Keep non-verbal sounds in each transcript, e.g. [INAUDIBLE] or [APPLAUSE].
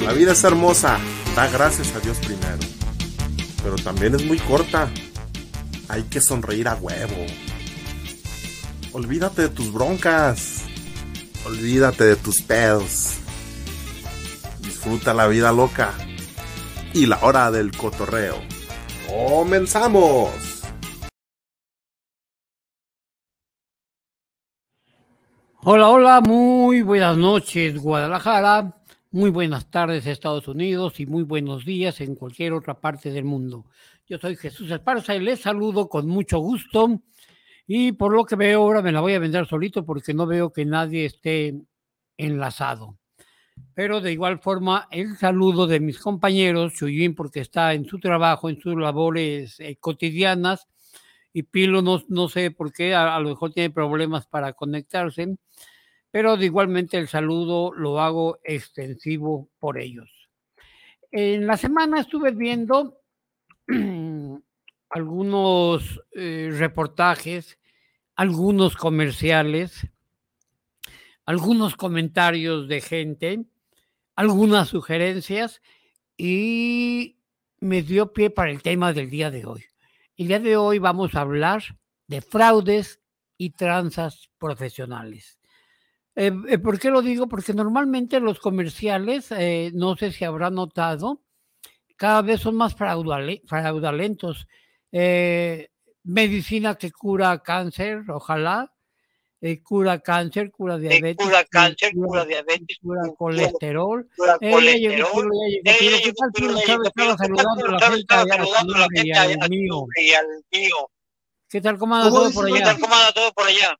La vida es hermosa, da gracias a Dios primero. Pero también es muy corta. Hay que sonreír a huevo. Olvídate de tus broncas. Olvídate de tus pedos. Disfruta la vida loca. Y la hora del cotorreo. ¡Comenzamos! Hola, hola, muy buenas noches Guadalajara, muy buenas tardes Estados Unidos y muy buenos días en cualquier otra parte del mundo. Yo soy Jesús Esparza y les saludo con mucho gusto y por lo que veo ahora me la voy a vender solito porque no veo que nadie esté enlazado. Pero de igual forma el saludo de mis compañeros, Chuyín porque está en su trabajo, en sus labores eh, cotidianas y Pilo no, no sé por qué, a, a lo mejor tiene problemas para conectarse pero igualmente el saludo lo hago extensivo por ellos. En la semana estuve viendo [CLEARS THROAT] algunos eh, reportajes, algunos comerciales, algunos comentarios de gente, algunas sugerencias y me dio pie para el tema del día de hoy. El día de hoy vamos a hablar de fraudes y tranzas profesionales. Eh, eh, ¿Por qué lo digo? Porque normalmente los comerciales, eh, no sé si habrá notado, cada vez son más fraudulentos. medicina que cura cáncer, ojalá. cura cáncer, cura diabetes. cura cáncer, cura, diabetes. Cura colesterol. Cura colesterol. ¿Qué Estaba saludando a la gente allá, al mío. ¿Qué tal, cómo anda todo por allá? ¿Qué tal, cómo anda todo por allá?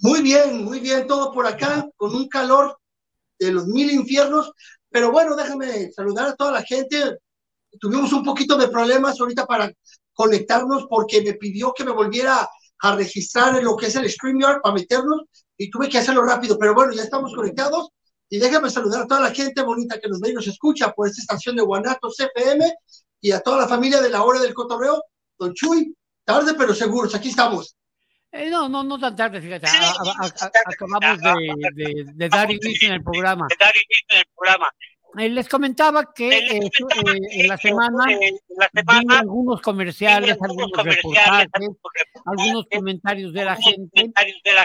Muy bien, muy bien, todo por acá, con un calor de los mil infiernos. Pero bueno, déjame saludar a toda la gente. Tuvimos un poquito de problemas ahorita para conectarnos porque me pidió que me volviera a registrar en lo que es el StreamYard para meternos y tuve que hacerlo rápido. Pero bueno, ya estamos conectados y déjame saludar a toda la gente bonita que nos ve y nos escucha por esta estación de Guanatos CFM y a toda la familia de la hora del cotorreo. Don Chuy, tarde pero seguros, aquí estamos. Eh, no, no, no tan tarde, fíjate. acabamos de, de, dar inicio en el programa. De dar inicio en el programa. Eh, les comentaba que eh, en la semana, semana algunos comerciales, algunos, reportajes, algunos comentarios de la gente,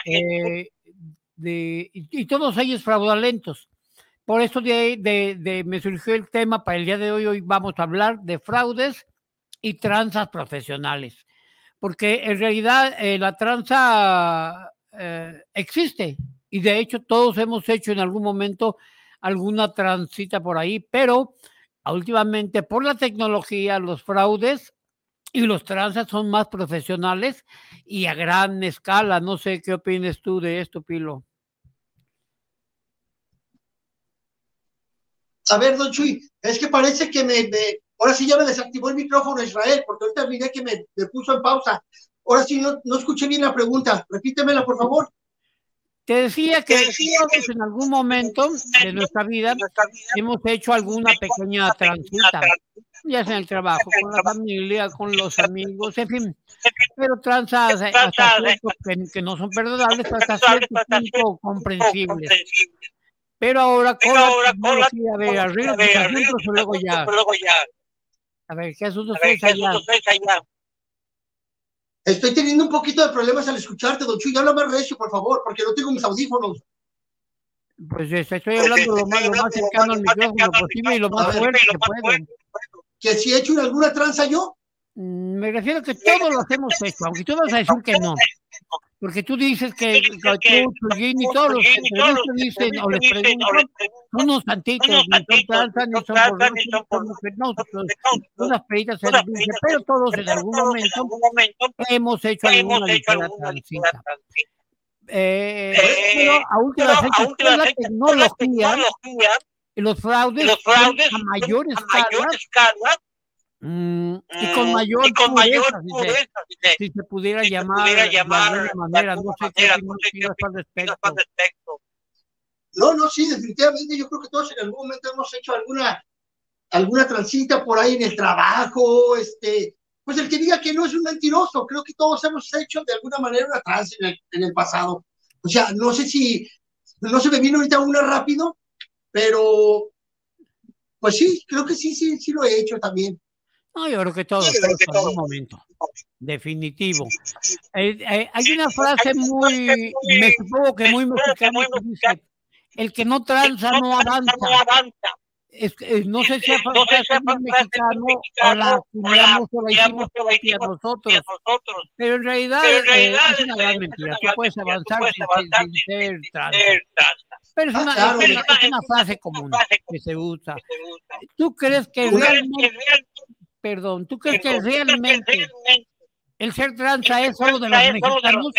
de. De, y, todos ellos fraudulentos. Por eso de, de, me surgió el tema para el día de hoy. Hoy vamos a hablar de fraudes y tranzas profesionales porque en realidad eh, la tranza eh, existe y de hecho todos hemos hecho en algún momento alguna transita por ahí, pero últimamente por la tecnología los fraudes y los tranzas son más profesionales y a gran escala. No sé qué opinas tú de esto, Pilo. A ver, don Chuy, es que parece que me, Ahora sí ya me desactivó el micrófono Israel, porque ahorita miré que me, puso en pausa. Ahora sí no, no escuché bien la pregunta. Repítemela, por favor. Te decía que, en algún momento de nuestra vida hemos hecho alguna pequeña transita, ya sea en el trabajo, con la familia, con los amigos, en fin, pero transas hasta cierto que, que no son perdonables, [LAUGHS] hasta cierto punto comprensibles. Pero ahora con la tecnología de arriba, luego ya a ver, ¿qué asuntos traes allá? Estoy teniendo un poquito de problemas al escucharte, don Chuy. Habla más recio, por favor, porque no tengo mis audífonos. Pues este, estoy hablando lo más, lo más cercano al micrófono posible y lo más fuerte que puedo. ¿Que si he hecho alguna tranza yo? Mm, me refiero a que todos lo hacemos hecho, aunque tú vas a decir que no. Porque tú dices que, que tú, y todos los periodistas dicen o les preguntan, unos santitos, ni son tranzas, ni son por no, unas peditas se les dice, pero todos en algún momento hemos hecho alguna ligera transita. Eh, pero a última fecha, la tecnología, los fraudes, los fraudes a mayor escala, Mm, y con mm, mayor, y con mayor pureza, si se pudiera llamar, pudiera llamar de alguna manera, no sé qué no al respecto. No, no, sí, definitivamente yo creo que todos en algún momento hemos hecho alguna, alguna transita por ahí en el trabajo, este, pues el que diga que no es un mentiroso, creo que todos hemos hecho de alguna manera una trans en el, en el pasado. O sea, no sé si, no se me vino ahorita una rápido, pero pues sí, creo que sí, sí, sí lo he hecho también. No, yo creo que todos, en algún momento. Definitivo. Eh, eh, hay una frase muy, me supongo que muy mexicana que dice, el que no tranza no avanza. Es, eh, no sé si es muy mexicano o la acuñamos o la hicimos a nosotros, pero en realidad, es una gran mentira. Tú puedes avanzar sin, ser tranza. Pero es una, es una frase común que se usa. ¿Tú crees que realmente perdón, ¿tú crees que realmente el ser tranza es solo de los mexicanos?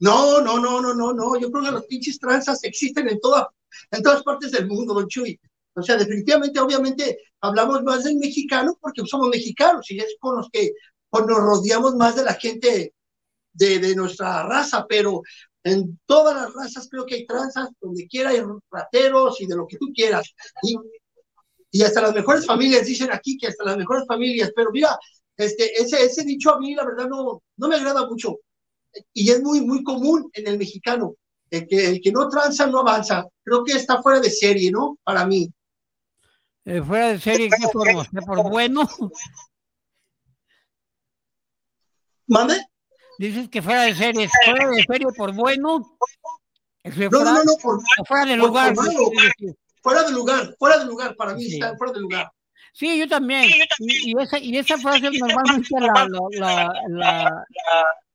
No, no, no, no, no, no. Yo creo que los pinches tranzas existen en, toda, en todas partes del mundo, don Chuy. O sea, definitivamente, obviamente, hablamos más del mexicano porque somos mexicanos y es con los que pues, nos rodeamos más de la gente de, de, nuestra raza, pero en todas las razas creo que hay tranzas, donde quiera hay rateros y de lo que tú quieras. Y y hasta las mejores familias dicen aquí que hasta las mejores familias, pero mira, este, ese, ese dicho a mí la verdad no, no me agrada mucho y es muy, muy común en el mexicano, el que, el que no tranza no avanza, creo que está fuera de serie, ¿no? Para mí. Eh, fuera de serie, ¿qué forma? ¿Por bueno? ¿Mande? Dices que fuera de serie, fuera de serie por bueno. No, no, no, por, fuera de lugar fuera de lugar, fuera de lugar, para mí está fuera de lugar. Sí, yo también. Y, esa, y esa frase normalmente la, la, la,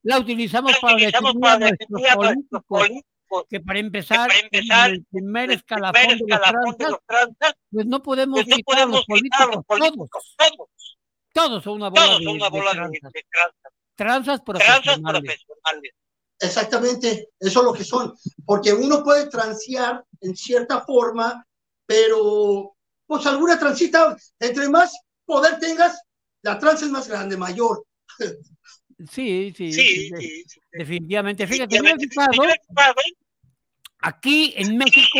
la, utilizamos para definir a nuestros políticos, que para empezar, en el primer escalafón de los tranzas, pues no podemos pues quitar a los políticos, todos. Todos son una bola, de, tranzas. profesionales. Exactamente, eso es lo que son, porque uno puede transear en cierta forma pero pues alguna transita, entre más poder tengas, la trans es más grande, mayor. [LAUGHS] Sí, sí, sí, definitivamente. Fíjate, aquí en México,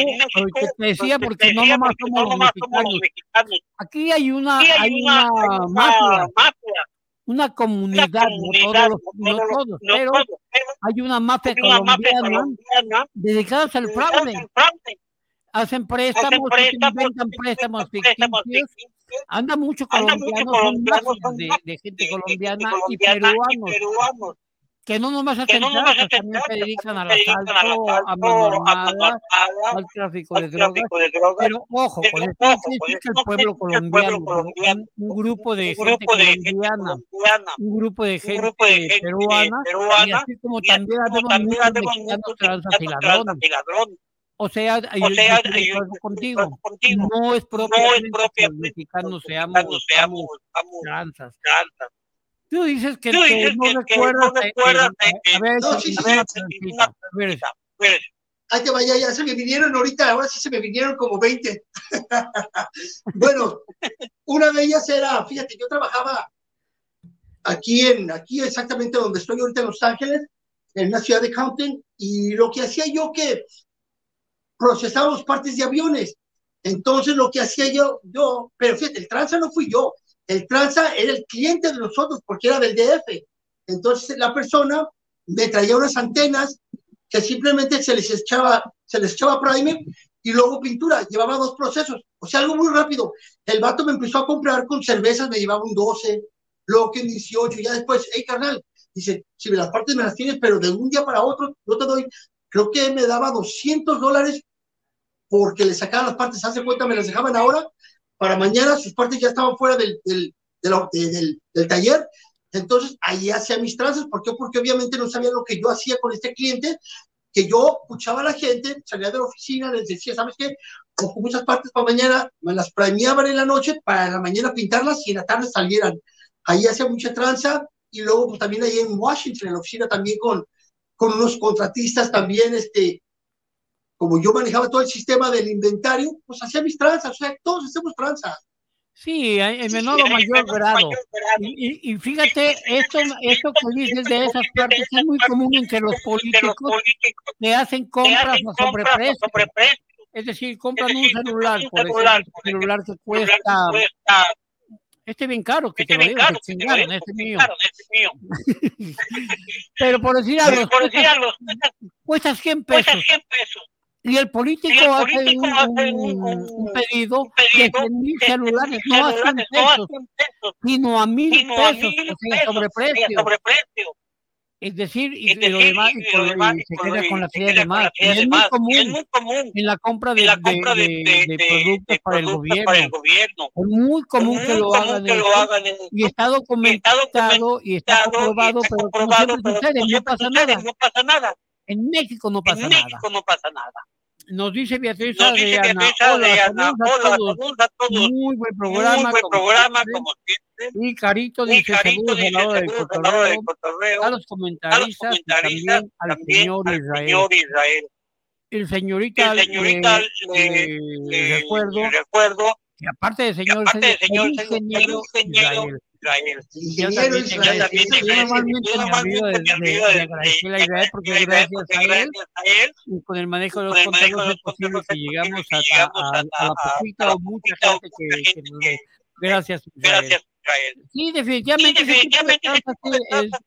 te decía porque no nomás somos los mexicanos, aquí hay una, hay una mafia, una comunidad, no todos, no todos, pero hay una mafia colombiana dedicada al fraude hacen préstamos, inventan préstamos ficticios. Anda mucho colombianos, son de, de, gente colombiana y peruanos, que no nomás hacen trazas, también se dedican al asalto, a mano al tráfico de drogas. Pero ojo, con esto significa el pueblo colombiano, un, grupo de gente colombiana, un grupo de gente peruana, y así como también habemos muchos mexicanos transas y ladrones. O sea, o sea yo, contigo. contigo. No es propio no es los mexicanos seamos, seamos, seamos tranzas. Tú dices que, Tú dices que, no, que recuerdas no recuerdas que, a ver, no, sí, sí, sí, Ahí te vaya, ya se me vinieron ahorita, ahora sí se me vinieron como 20. [LAUGHS] bueno, una de ellas era, fíjate, yo trabajaba aquí en, aquí exactamente donde estoy ahorita en Los Ángeles, en una ciudad de Compton, y lo que hacía yo que procesábamos partes de aviones. Entonces lo que hacía yo, yo, pero fíjate, el tranza no fui yo, el tranza era el cliente de nosotros porque era del DF. Entonces la persona me traía unas antenas que simplemente se les echaba, se les echaba primer y luego pintura. Llevaba dos procesos, o sea, algo muy rápido. El vato me empezó a comprar con cervezas, me llevaba un 12, luego que 18, ya después, hey carnal, dice, si las partes me las tienes, pero de un día para otro, no te doy creo que me daba 200 dólares porque le sacaban las partes, hace cuenta, me las dejaban ahora, para mañana sus partes ya estaban fuera del, del, del, del taller, entonces ahí hacía mis tranzas, ¿por qué? Porque obviamente no sabía lo que yo hacía con este cliente, que yo escuchaba a la gente, salía de la oficina, les decía, ¿sabes qué? Cojo muchas partes para mañana, me las premiaban en la noche para la mañana pintarlas y en la tarde salieran. Ahí hacía mucha tranza y luego pues también ahí en Washington, en la oficina también con, con unos contratistas también, este, como yo manejaba todo el sistema del inventario, pues hacía mis tranzas, o sea, todos hacemos tranzas. Sí, en menor o mayor grado. Y, y, fíjate, esto, esto que dices de esas partes es muy común entre los políticos que hacen compras a sobreprecio. Es decir, compran un celular, por ejemplo, un celular que cuesta este es bien caro, que este te lo digo, que chingaron, este mío. [LAUGHS] Pero por decir algo, cuesta 100 pesos. Y el político, hace, un, pedido de 100 mil celulares, no a 100 pesos, sino a mil pesos, o sea, sobreprecio. Es decir, y, lo demás, y, se queda con la serie de más. Y es muy común, en la compra de, productos para el gobierno. Es muy común que lo hagan. y está documentado y está comprobado, pero siempre sucede, no pasa nada. En México no pasa nada. Nos dice Beatriz Nos dice Beatriz hola, Adriana, saludos a hola, todos. saludos a todos. Muy buen programa. Muy buen como programa, siempre. como siempre. Y Carito Y dice Carito saludos a del del cotorreo, los A los comentaristas y también al señor al Israel. señor Israel. El señorita, El señorita le, le- le le- recuerdo le recuerdo que aparte de que señor, aparte el señor, el ingeniero Israel. Israel. También Israel. Yo también ese te es Yo el- normalmente Yo me olvido de, normalmente me de- olvido de de- agradecerle a de- Israel porque de- gracias porque a él gracias a él y con el manejo de los con el manejo contenidos de es los posible contenidos que llegamos a, la poquita o mucha gente que, nos ve. Gracias, Israel. Gracias, Israel. Sí, definitivamente, Sí,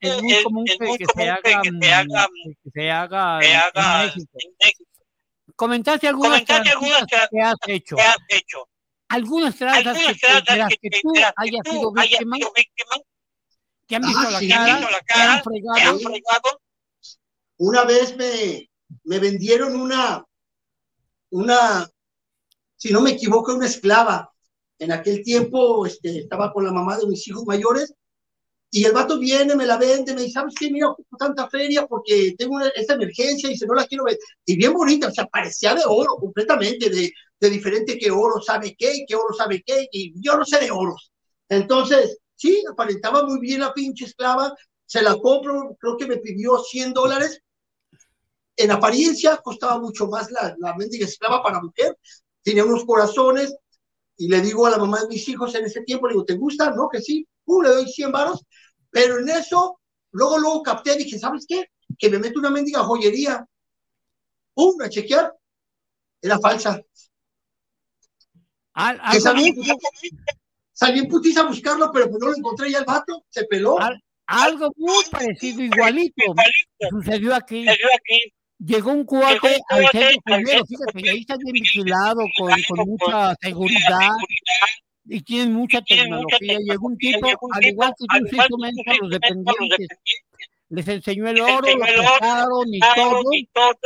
es, muy común que, se haga, que se haga, que se haga que en- haga en México. en México. Comentaste algunas Comentaste algunas transitas que has hecho. ¿Qué has hecho? Algunas tranzas que, de las que que tú que hayas tú sido hayas víctima, sido víctima, te han Ah, visto la sí, te han cara, visto la te han cara, te han fregado. fregado. Una vez me, me vendieron una, una, si no me equivoco, una esclava. En aquel tiempo este, estaba con la mamá de mis hijos mayores y el vato viene, me la vende, me dice, ¿sabes qué? Mira, ocupo tanta feria porque tengo una- esta emergencia y si no la quiero ver. Y bien bonita, o sea, parecía de oro completamente, de, de diferente que oro sabe qué, que oro sabe qué, y yo no sé de oros. Entonces, sí, aparentaba muy bien la pinche esclava, se la compro, creo que me pidió 100 dólares. En apariencia costaba mucho más la, la mendiga esclava para mujer, tenía unos corazones, y le digo a la mamá de mis hijos en ese tiempo, le digo, ¿te gusta? No, que sí, le doy 100 varos, pero en eso, luego, luego capté, dije, ¿sabes qué? Que me meto una mendiga joyería, pum, a chequear, era falsa. Al- Que algo, salí, salí en putiza a buscarlo, pero pues no lo encontré ya el vato, se peló. al- algo muy parecido, igualito, sucedió aquí. Llegó un cuate al centro al centro fíjate, ahí está bien vigilado, con mucha seguridad, y tienen mucha tecnología. Llegó un tipo, al igual que tú, a los dependientes, les enseñó el oro, lo oro, pesaron y Pagaron todo,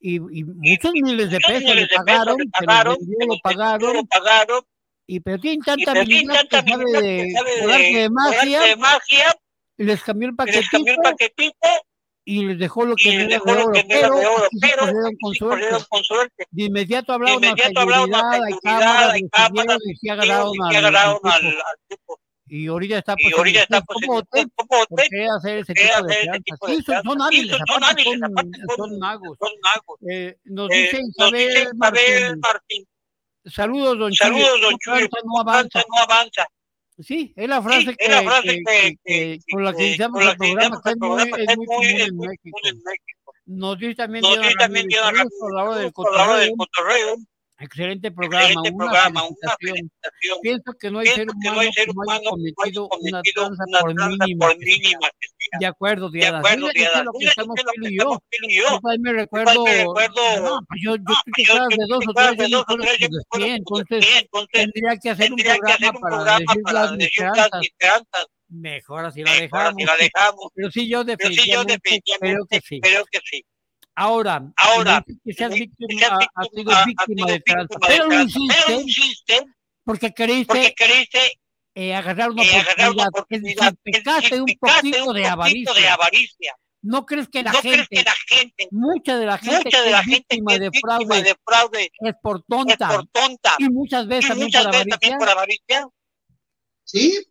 y y, y muchos miles de pesos le pagaron, los pagaron, lo y pero tienen y tanta pero habilidad que sabe de de de magia, y les cambió y el paquetito, y les dejó lo que les dejó de lo que pero de oro, pero con sí suerte. corrieron con suerte. De inmediato De hablaron a inmediato seguridad, hay cámaras, agarraron al, tipo. Y ahorita está Y pues ahorita está pues qué hacer ese ¿por qué tipo de hacer ese tranzas. tipo de Sí, son, son hábiles, son, son hábiles, magos. son magos. Eh, nos Eh, dice Isabel Martín, saludos don saludos don no. Avanza, no avanza. Sí, es la Sí, frase es la que, frase con la que iniciamos el programa, que es muy, es común en México. Nos dice también Nos Ramírez, del cotorreo, excelente programa, Excelente una programa, una felicitación. felicitación. Pienso que no hay Pienso ser que no humano hay ser cometido una tranza una por mínima por que. De acuerdo, De Diana. acuerdo, lo que estamos Phil y yo. me recuerdo, no, pues yo, yo no, estoy de dos o tres, de yo entonces tendría que hacer un programa para decir las esperanzas. Mejor así la dejamos. Pero sí, yo definitivamente creo que sí. creo que sí. Ahora, Ahora, que seas víctima, víctima- has sido de de pero hiciste porque queriste eh, agarrar una eh, agarrar una oportunidad, decir, pecaste un poquito de avaricia. ¿No crees que la ¿No crees gente, que la gente, mucha de la gente mucha de que la es gente que es de víctima fraude de fraude es por es tonta por tonta y muchas veces y también muchas por veces también avaricia? por avaricia? Sí,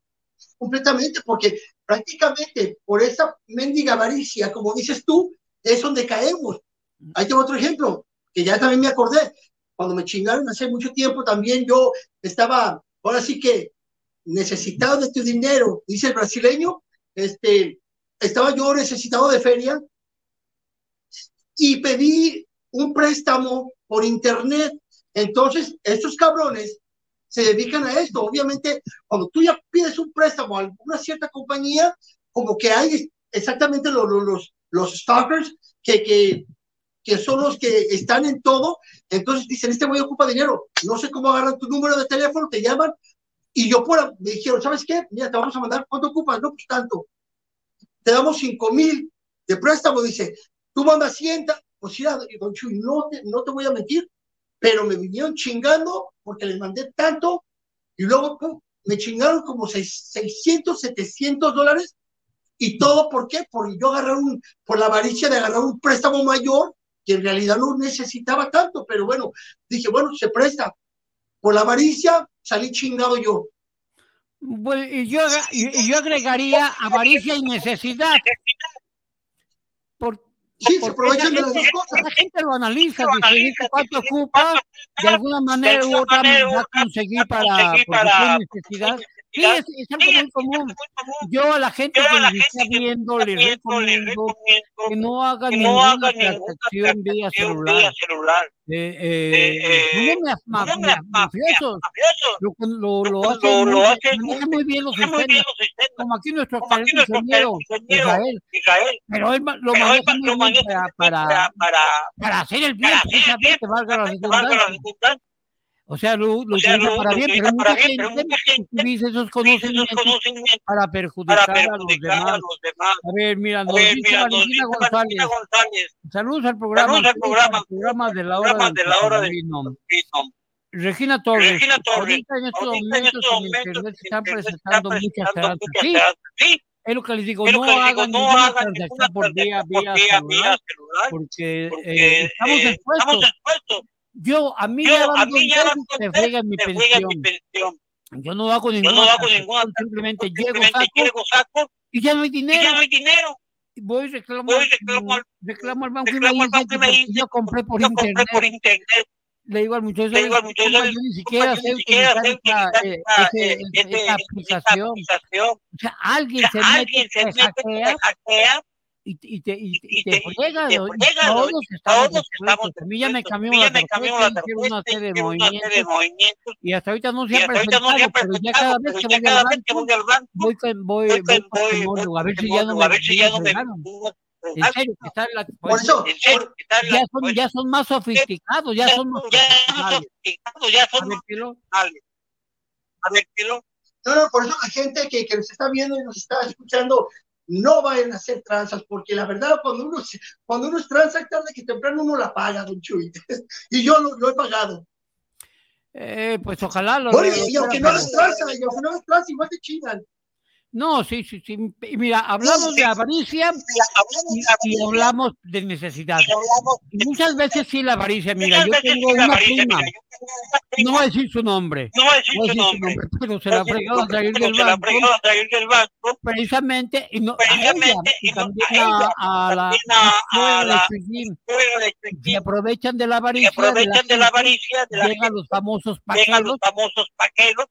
completamente, porque prácticamente por esa mendiga avaricia, como dices tú, es donde caemos. Ahí tengo otro ejemplo, que ya también me acordé. Cuando me chingaron hace mucho tiempo, también yo estaba, ahora sí que necesitado de tu dinero, dice el brasileño, este, estaba yo necesitado de feria y pedí un préstamo por internet. Entonces, estos cabrones se dedican a esto. Obviamente, cuando tú ya pides un préstamo a alguna cierta compañía, como que hay exactamente los, los, los stalkers que, que, que son los que están en todo. Entonces dicen, este güey ocupa dinero. No sé cómo agarran tu número de teléfono, te llaman. Y yo por, me dijeron, ¿sabes qué? Mira, te vamos a mandar, ¿cuánto ocupas? No, pues tanto. Te damos cinco mil de préstamo. Dice, tú mandas 100. Pues mira, don Chuy, no te, no te voy a mentir, pero me vinieron chingando porque les mandé tanto y luego me chingaron como seis- 600, 700 dólares y todo por qué? Por yo agarrar un, por la avaricia de agarrar un préstamo mayor que en realidad no necesitaba tanto, pero bueno, dije, bueno, se presta. Por la avaricia salí chingado yo. Bueno, y yo, yo agregaría avaricia y necesidad. Por, Sí, se aprovechan de las dos cosas. La gente lo analiza, Lo dice, analiza, dice cuánto ocupa, de alguna manera u otra va a conseguir para, para- tiene necesidad. Sí, es, es algo muy común. Yo a la gente que nos está viendo les recomiendo que no no ninguna transacción vía celular. vía celular. Eh, Eh, eh, eh, no me no me ma- ma- mafiosos. Lo, lo, hacen, lo- muy, lo bien- hacen muy- bien los sistemas. Como aquí nuestro ingeniero Israel. Pero él lo maneja para, para, para, hacer el bien, precisamente, valga la que valga la redundancia. O sea, lo, lo O sea, lo- para lo bien, pero para mucha bien, pero mucha gente utiliza esos Utiliza esos conocimientos conocimientos para perjudicar para a los perjudicar a demás. los demás. A ver, mira, nos dice mira, Valentina González. Valentina González. Saludos al programa. Saludos al programa. programa de la hora de la hora del. Cocodrilo. Regina Torres. Regina Torres. Ahorita en estos Ahorita en momentos estos en momentos internet se en están presentando muchas muchas Sí. Sí, es lo que les digo, no que les digo, hagan no ninguna hagan ninguna transacción por vía, vía celular, celular, porque eh, porque estamos eh, expuestos. estamos expuestos. Yo, a mí Yo, ya a mí ya se mi me juega pensión. mi pensión. Yo no hago Yo ninguna no hago ninguna simplemente llego, saco llego, saco y ya no hay y ya dinero. no hay dinero. Voy reclamo, Voy, reclamo reclamo al banco y me reclamo dice y me dice yo compré por Yo compré internet. por internet. Le digo al muchacho, Le digo al "Oye, muchacho, compa, "Oye, yo ni siquiera yo sé ni siquiera utilizar sé esta, utilizar esta, ese- eh, esta ese- esta aplicación. aplicación. O sea, alguien O se mete, alguien se te mete, hackea hackea y, y te, y, y y te te- friega. y te ¿no? Y friega, ¿no? todos estamos todos estamos expuestos. A mí ya me cambió la la una serie de movimientos movimientos. y hasta ahorita no se ha no pero ya cada vez que voy que voy al banco, voy con, voy, voy voy con- con voy- temor, voy a ver si ya no temor, me, a ver si me ya no me fregaron. En serio, que está la, Por eso, En serio, está ya la- son, pues, ya son más sofisticados, ya son más sofisticados, ya A son profesionales. A ver, Kilo, No, no, por eso la gente que, que nos está viendo y nos está escuchando, no vayan a hacer tranzas, porque la verdad, cuando uno, cuando uno es tranza, tarde que temprano uno la paga, don Chuy. [LAUGHS] y yo lo, lo he pagado. eh, pues ojalá lo, lo y, aunque no hagas tranza, y aunque no hagas tranza, igual te chingan. No, sí, sí, sí. Y Mira, hablamos de avaricia mira, hablamos y, de la y hablamos de necesidad. y hablamos Y muchas veces sí la avaricia. Mira, yo tengo una avaricia, prima, mira, yo tengo una no voy a decir su nombre, no voy a decir no su nombre, nombre, pero se no la fregó a salir del banco. del precisamente y no, a ella y y también a ella, a, a la a, la la y aprovechan de la avaricia la aprovechan de la avaricia de la llegan los famosos llegan los paqueros. famosos paqueros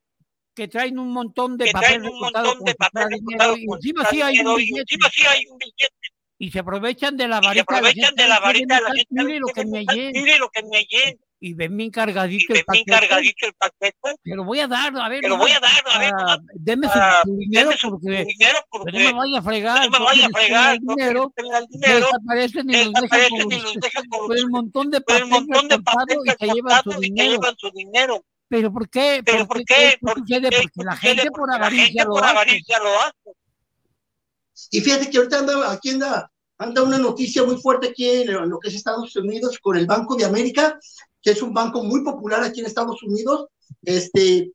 que traen un montón de que papel traen un recortado montón como de si fuera papel dinero recortado y encima sí hay un y billete encima sí hay un billete. Y se aprovechan de la varita de la aprovechan gente de la "Ay, varita de la mire, gente mire lo que me hallé mire lo que me hallé y ven bien cargadito el paquete. cargadito el paquete. Te lo voy a dar a ver lo voy a dar a ver deme su, ah, su dinero deme su porque dinero porque no me vaya a fregar no me vaya a fregar no dinero. desaparecen y los dejan con, el montón de papel montón y se llevan su dinero pero ¿por qué? pero ¿por qué? ¿Por sucede? qué? Porque la gente por Porque la avaricia gente lo por hace avaricia lo hace Y fíjate que ahorita anda, aquí anda anda una noticia muy fuerte aquí en lo que es Estados Unidos con el Banco de América, que es un banco muy popular aquí en Estados Unidos. Este,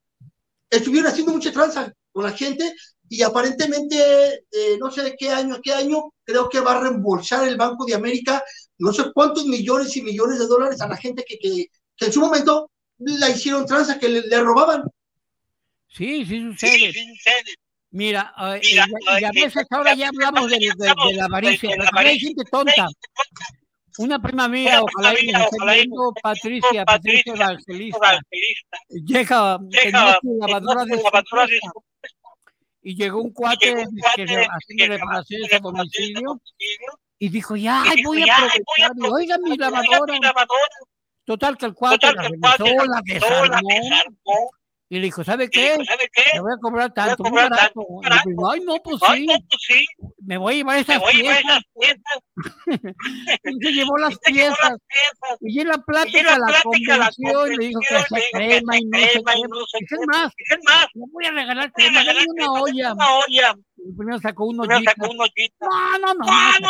estuvieron haciendo mucha tranza con la gente y aparentemente, eh, no sé de qué año a qué año, creo que va a reembolsar el Banco de América no sé cuántos millones y millones de dólares a la gente que, que, que en su momento la hicieron tranza, que le, le robaban. Sí, sí sucede. Sí, sí sucede. Mira, uh, Mira y, a veces ahora ya hablamos de, de, de, la avaricia, pero hay gente tonta. Una prima mía, ojalá y nos esté viendo, Patricia, Patricia Evangelista, llega, tenía su lavadora de su y llegó un cuate que haciendo reparaciones a domicilio y dijo, ya, voy a aprovechar, oiga mi lavadora. Total que el cuate la revisó, la desarmó, y le dijo, ¿sabe qué? ¿Sabe qué? Me voy a cobrar tanto, muy barato. Y dijo, ay, no, pues sí. No, pues sí. Me voy a llevar esas piezas. [LAUGHS] y [LAUGHS] se llevó las piezas. Y en la plática la convenció y le dijo que hacía crema y no sé qué. ¿Qué más? Le voy a regalar crema, dame una olla. Una olla. Y primero sacó un hoyito. No, no, no,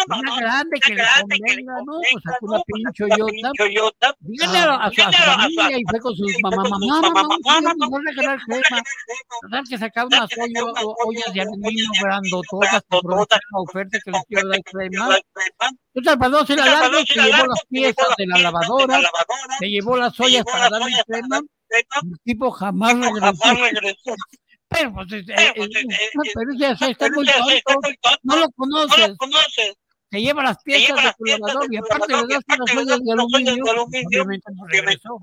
no, una grande que le convenga, ¿no? Pues sacó una pinche hoyota. Dígale a su familia y fue con su mamá, mamá, mamá, no regalar crema. Total que sacaba unas ollas de aluminio grandototas por la oferta que les quiero dar crema. Entonces, para no se la largo, se llevó las piezas de la lavadora, se llevó las ollas para darle crema. El tipo jamás regresó. Pero, pues, eh, eh, pues, eh, no, pero ya se está muy tonto, no lo conoces. Se lleva las piezas de tu lavador y aparte le das unas de aluminio, obviamente no regresó.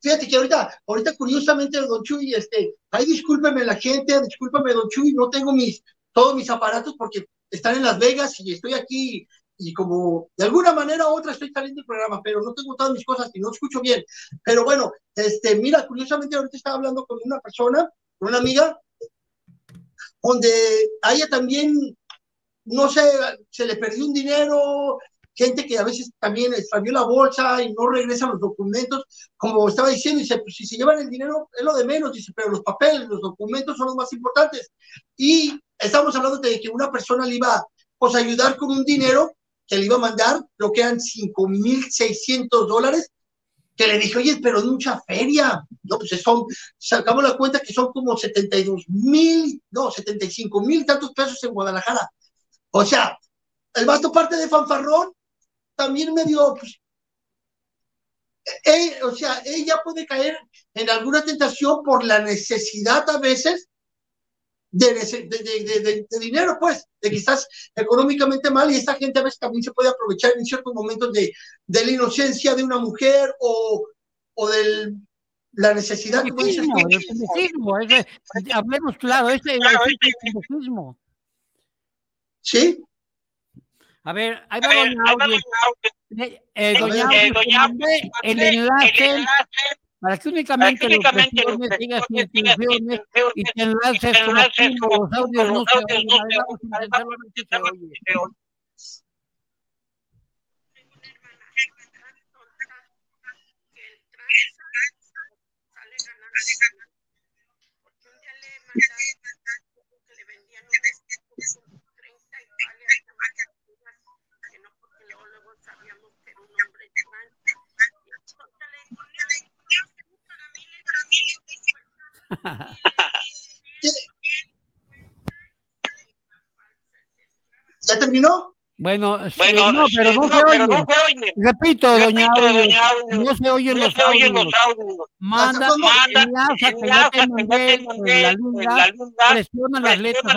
Fíjate que ahorita, ahorita curiosamente, don Chuy, este, ay, discúlpeme la gente, discúlpeme, don Chuy, no tengo mis, todos mis aparatos porque están en Las Vegas y estoy aquí y como de alguna manera u otra estoy saliendo del programa, pero no tengo todas mis cosas y no escucho bien. Pero bueno, este, mira, curiosamente ahorita estaba hablando con una persona una amiga, donde a ella también, no sé, se le perdió un dinero, gente que a veces también extravió la bolsa y no regresan los documentos, como estaba diciendo, dice, pues si se llevan el dinero es lo de menos, dice, pero los papeles, los documentos son los más importantes. Y estamos hablando de que una persona le iba pues, a ayudar con un dinero que le iba a mandar, lo que eran 5.600 dólares, le dije, oye, pero es mucha feria. No, pues son, sacamos la cuenta que son como 72 mil, no, 75 mil tantos pesos en Guadalajara. O sea, el vasto parte de fanfarrón también me dio, pues, eh, o sea, ella puede caer en alguna tentación por la necesidad a veces de, de, de, de, dinero, pues, de que estás económicamente mal y esta gente a veces también se puede aprovechar en ciertos momentos de, la inocencia de una mujer o, o de la necesidad. El pendecismo, ese, hablemos claro, ese, claro, es el pendecismo. ¿Sí? A ver, ahí va doña Audio. Eh, eh, doña Audio, el enlace para que únicamente, los vecinos tengan instituciones y te enlaces con los audios no se oyen. Vamos a intentarlo a ver [LAUGHS] ¿Ya terminó? Bueno, bueno sí, no, pero no, no, se, oye. no se oye. Repito, doña Audio, no se oyen los, no audios. los audios. Manda, manda enlaza que ya te mandé en la luna, presiona las letras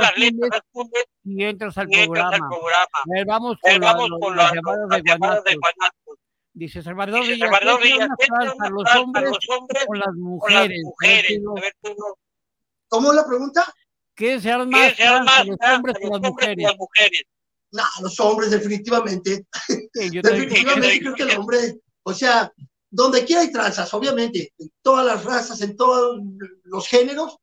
y entras al programa. A ver, vamos con, vamos la, con las llamadas de Guanatos. Dice Salvador Díaz, Salvador Díaz, ¿qué los hombres o las mujeres? ¿Cómo es la pregunta? ¿Qué se arma más, los hombres que las mujeres? No, los hombres, definitivamente. Sí, yo [LAUGHS] definitivamente creo que el hombre, o sea, donde quiera hay trazas, obviamente, en todas las razas, en todos los géneros,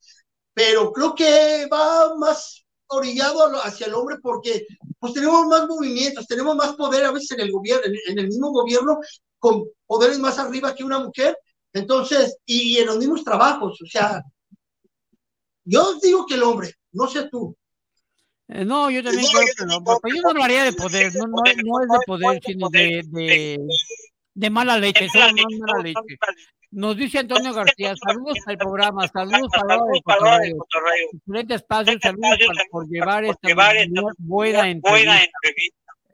pero creo que va más orillado hacia el hombre porque pues tenemos más movimientos, tenemos más poder a veces en el gobierno, en, el mismo gobierno, con poderes más arriba que una mujer, entonces, y, en los mismos trabajos, o sea, yo digo que el hombre, no sé tú. Eh, no, yo también creo que no, pero yo no lo haría de poder, no, no, no es de poder, sino de, de, de mala leche, es mala leche. Nos dice Antonio García, saludos al programa, saludos para la hora de Cotorreo. Excelente espacio, saludos por llevar esta bu- buena entrevista.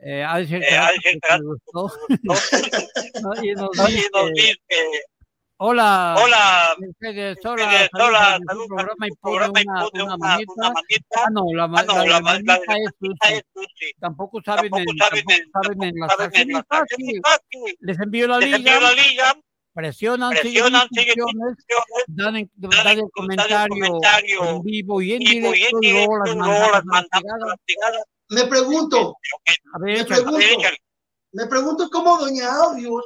Eh, ha de ser Hola, [LAUGHS] hola, hola, Mercedes, Mercedes, hola, hola, saludos al programa y al programa una, una una, manita. una manita. Ah, no, la, Ah, no, la, la la ma- manita la- es Susi. es Susi. Tampoco saben, Tampoco en, saben tampoco en- saben en las saben en las. Les envío la Les envío la liga, liga, presionan, presionan, siguen instrucciones, instrucciones, dan, en- dan dan el comentario comentario en vivo y en vivo y en directo luego las directo, la fregada. Me pregunto, A ver, Me pregunto, Échale. me pregunto cómo Doña Audios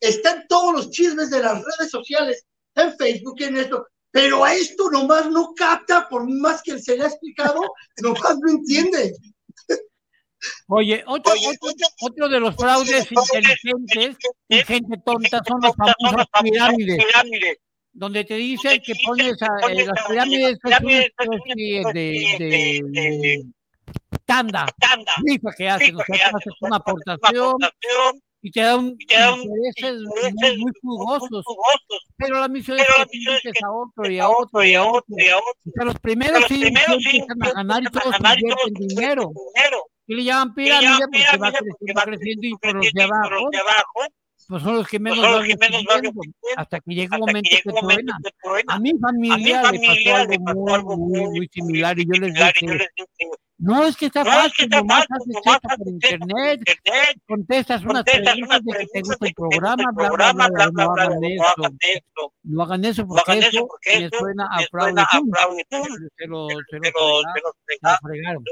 está en todos los chismes de las redes sociales, en Facebook, en esto, pero a esto nomás no capta, por más que se le ha explicado, nomás no entiende. Oye, otro, Oye, otro, otro- otro de los fraudes inteligentes y gente tonta son las famosas pirámides, donde te dicen que pones a, eh, las pirámides es de, de, de- tanda, rifa que hacen, o sea, haces una aportación y te da un y te da un intereses muy, muy jugosos, pero la misión es que invites a otro y a otro y a otro. O sea, los primeros sí, empiezan a ganar y empiezan a todos ganar y todos invierten dinero. Y le llaman pirámide porque va pirámide porque creciendo, va creciendo y por los de creciendo, y por abajo los de abajo, pues son los que menos son los van que menos hasta que llega un que momento que truenan. que. A mi A mi familia le pasó familia algo algo muy, muy, muy similar y yo les dije, no, es que está no es que fácil, está nomás fácil, haces nomás esto por internet, internet, contestas unas preguntas de que te gusta el que programa, bla, bla, bla, bla, no hagan eso, no hagan eso porque eso me suena a fraude, se lo fregaron,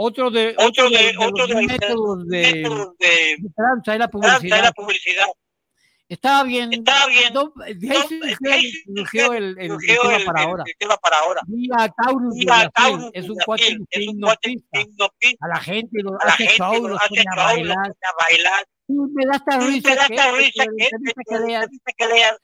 Otro de, Otro otro de, de, de otro los de métodos de, métodos de de tranza es la publicidad. es la publicidad. Estaba bien. Está bien, no, de ahí surgió, el- el, el, tema el, para ahora. el tema para ahora. Vía Taurus Mira, Taurus es un cuate. A la gente lo hace show, lo los hace a los bailar. me da hasta Y risa te da que, esta que, risa que, que, que, que, que leas que, que leas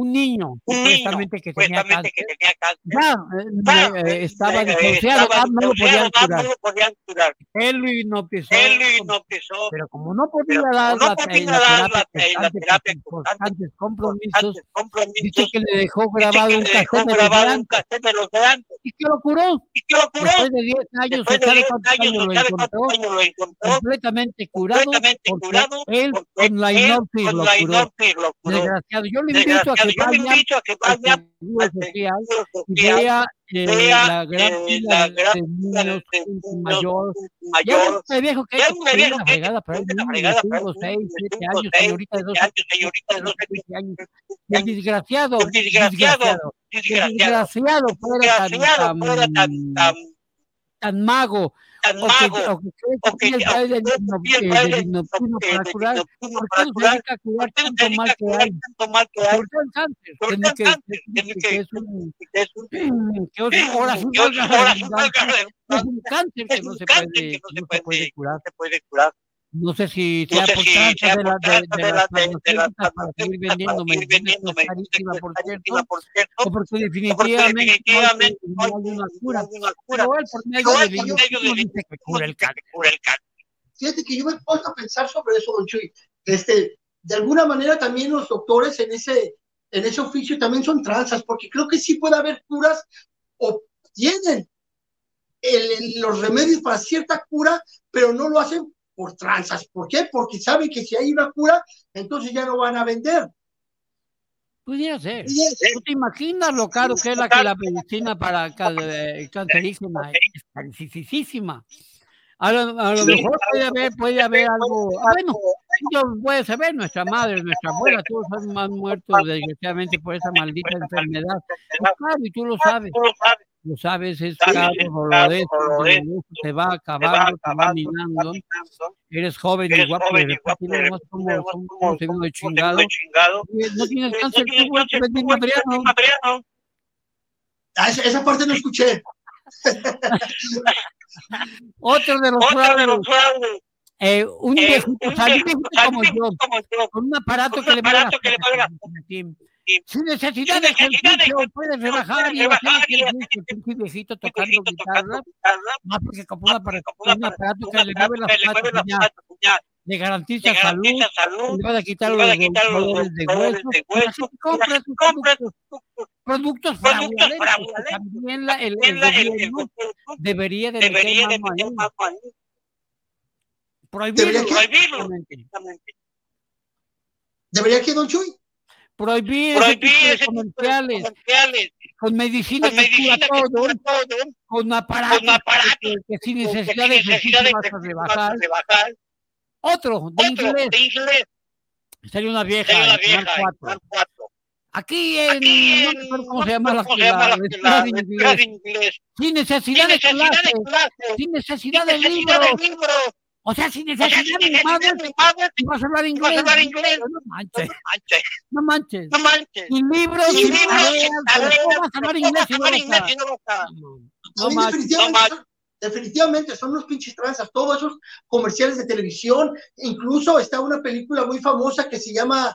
un niño, un niño, supuestamente que tenía que cáncer. tenía cáncer. Ya, eh, eh, eh, estaba ah, no lo podían curar. no lo podían curar. Él lo hipnotizó, Él lo hipnotizó, pero como no podía pero como dar no la, podía la dar terapia la- la terapia por constante constantes compromisos, compromisos. que le dejó Dice grabado que un le dejó grabado un cassette de los de antes. y que lo curó. ¿Y qué lo curó? Después de 10 años, Después de ¿sabe 10 cuántos años, años lo ¿sabe encontró? lo? Completamente curado, Completamente curado, él con la hipnosis lo la curó. Desgraciado. Yo le invito a Desgraciado, yo le vaya invito a que vaya Social, vea eh, vea, la gran eh, la gran mayor. Ya mayor. ves, viejo que Ya es viejo que fregada, niños de fregada, 5, hay 6, niños de 7 cinco, años, señorita de 12, siete años, señorita de 12, 13 años. El desgraciado, desgraciado, desgraciado, fuera tan mago, que, mago, o que el hipnotismo para curar, ¿por qué a curar ¿Por qué tanto mal que hay? Sobre todo el cáncer, que, es un, que es un- que ahora es un cáncer que no se puede- curar. No sé si No sea sé por si tranza sea de, la, de, de de las de- de las para seguir para seguir carísima, por cierto, carísima, por cierto, o porque definitivamente definitivamente no hay, no una cura. por medio dice que cura el cáncer. Fíjate que yo me he puesto a pensar sobre eso, don Chuy. Este, de alguna manera también los doctores en ese, en ese oficio también son tranzas, porque creo que sí puede haber curas o tienen el- el- los remedios para cierta cura, pero no lo hacen por tranzas. ¿Por qué? Porque saben que si hay una cura, entonces ya no van a vender. Pudiera ser. ¿Tú te imaginas lo caro que es la, que la medicina para eh, cancerígena? Es carísima. A lo, a lo mejor puede haber, puede haber algo. ah, Bueno, ellos puede saber, nuestra madre, nuestra abuela, todos han, muerto desgraciadamente por esa maldita enfermedad. Lo sabes. Tú lo sabes. Lo sabes, es caro, doloroso, doloroso, te va acabando, te va minando. caminando. Eres joven y Eres guapo, y de de repente como, como segundo de chingado. No tienes cáncer, tienes tú, güey, Adriano. Ah, esa, esa parte no escuché. [LAUGHS] Otro de los Otro de fraudes, eh, un eh, viejito, un o sea, un viejito, como un yo, con un aparato que un le valga aparato que necesidad sin de ejercicio, puedes rebajar y hacer rebajar y pinche viejito tocando guitarra, más porque compró un aparato, como un aparato que le mueve las patas ya, le garantiza salud, le va a quitar los dolores de hueso, de hueso, gente y la compra gente sus compra productos, también la, el, debería de debería meter de mano ahí, prohibirlo, Debería que- prohibirlo. ¿Debería que, don Chuy? Prohibir prohibir tipo de ese tipo de comerciales. comerciales, con medicina con que todo, cura todo, con aparatos, con aparatos. que, que sin necesidad sin de necesidad rebajar. rebajar. Otro, de Otro, inglés, de inglés, sería una vieja, de una el vieja, Canal 4. Canal 4. Aquí en, Aquí no en- acuerdo cómo no se llama la, ¿cómo se llama la, inglés, inglés? sin Sin necesidad de necesidad clases, de clases, sin sin necesidad de necesidad libros, de libros, o sea, sin o sea, necesidad sin de necesidad madres, y vas a hablar vas inglés. a hablar inglés. No manches, No manches, no manches. Sin libros, Sin sin libros, tareas, sin pero tareas, ¿cómo vas a hablar inglés ¿cómo si no no manches. definitivamente, son, definitivamente son unos pinches tranzas, todos esos comerciales de televisión, incluso está una película muy famosa que se llama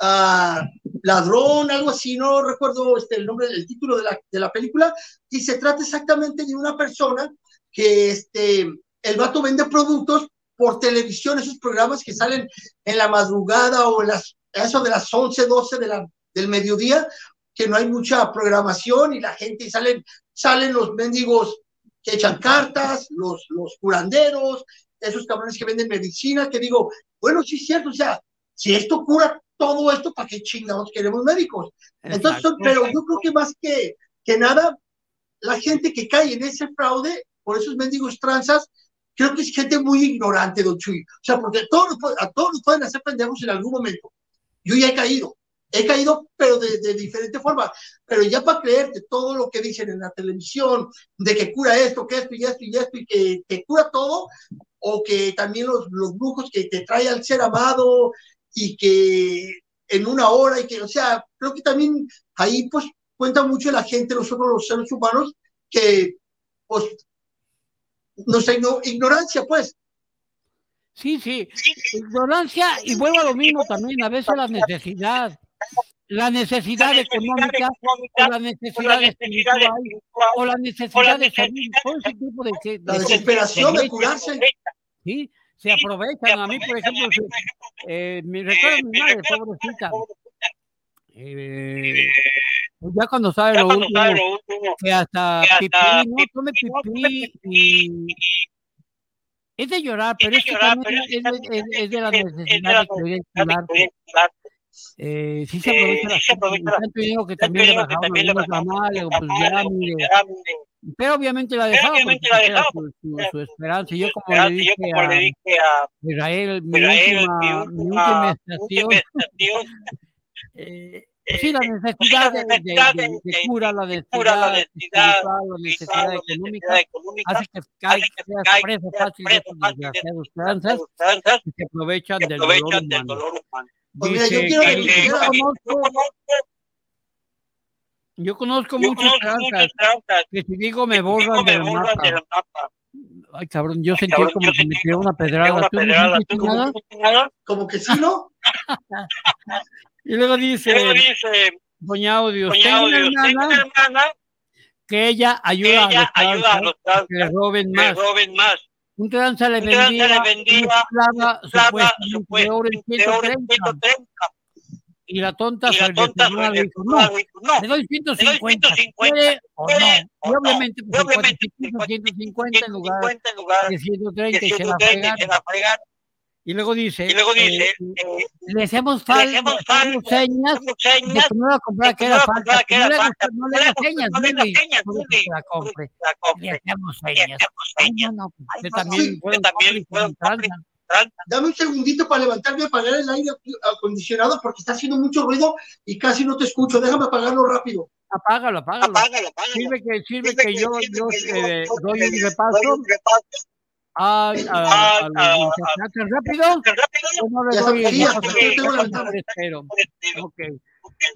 ah, Ladrón, algo así, no recuerdo este, el nombre, el título de la, de la película, y se trata exactamente de una persona que este, el vato vende productos por televisión, esos programas que salen en la madrugada o en las, eso de las 11, 12 de la, del mediodía, que no hay mucha programación y la gente y salen, salen los mendigos que echan cartas, los, los curanderos, esos cabrones que venden medicina, que digo, bueno, sí es cierto, o sea, si esto cura todo esto, ¿para qué chingados queremos médicos? Entonces, Exacto. pero yo creo que más que, que nada, la gente que cae en ese fraude, por esos mendigos tranzas, creo que es gente muy ignorante, don Chuy. O sea, porque todos, nos pueden- a todos nos pueden hacer pendejos en algún momento. Yo ya he caído, he caído, pero de, de diferente forma. Pero ya para creerte todo lo que dicen en la televisión, de que cura esto, que esto y esto y esto, y que te cura todo, o que también los, los brujos que te trae al ser amado y que en una hora, y que, o sea, creo que también ahí pues cuenta mucho la gente, nosotros los seres humanos, que pues nuestra igno- ignorancia, pues, Sí, sí, ignorancia y vuelvo a lo mismo también, a veces la necesidad, la necesidad La económica necesidad o económica, la o la necesidad espiritual espiritual, o la necesidad de necesidad todo ese tipo de, la de- desesperación de de- curarse. sí, se aprovechan. A mí, por ejemplo, eh, me recuerdo a mi madre, pobrecita, eh, pues ya cuando sabe lo último, que hasta que hasta pipí, no tome pipí y es de llorar, pero de es que también es que de la necesidad de curar. Eh, sí se Eh, aprovecha sí la se aprovecha. la digo que también le que también le pues ya, mire, pero obviamente la Pero dejaba obviamente la su, su, era su su- esperanza. Y yo como le dije a Israel, mi última, mi estación, eh, sí, la eh, necesidad de, de, necesidad de, de- de de- cura, la necesidad la necesidad la económica, necesidad económica, hace que seas fácil de de desgraciados tranzas que se aprovechan del dolor aprovechan del humano. dolor humano. Pues mira, yo quiero que conozco, yo yo muchas tranzas que si digo me borran del mapa. Ay, cabrón, yo Ay, sentí cabrón, como yo que me sentí una me pedrada. una ¿Tú no pedrada. ¿Tú no nada? como que sí, ¿no? [LAUGHS] Y luego Y dice, luego dice, Doña Audios, Doña tengo una Audios, tengo una hermana que ella que ayuda a ella los ayuda a los que le roben que más. roben más. Un tranza le vendía Plata, supuestamente de oro en supuestamente de oro en 130. 130. Y la tonta Y la se tonta deformada le se dijo, no, le doy 150, 150, ¿quiere o no? ¿quiere Y o no? obviamente, Y pues el cuate obviamente, se puso 150 en lugar 150 en lugar de 130 de y se la 130 y fregaron. Y luego dice, Y luego dice, eh, eh, le hacemos le falta, hacemos le hacemos falta, señas señas, que no la comprara, de que era falta, que era falta, no le no le hagas gusta, señas, no le señas, se la compre. Le hacemos Y señas. no, pues, no, también que también. Dame un segundito para levantarme a apagar el aire acondicionado porque está haciendo mucho ruido y casi no te escucho. Déjame apagarlo rápido. Apágalo, apágalo. Apágalo, apágalo. Sirve que, sirve Sirve que yo, sirve yo que eh, yo, doy eh, un repaso doy un repaso a, a, a- a rápido.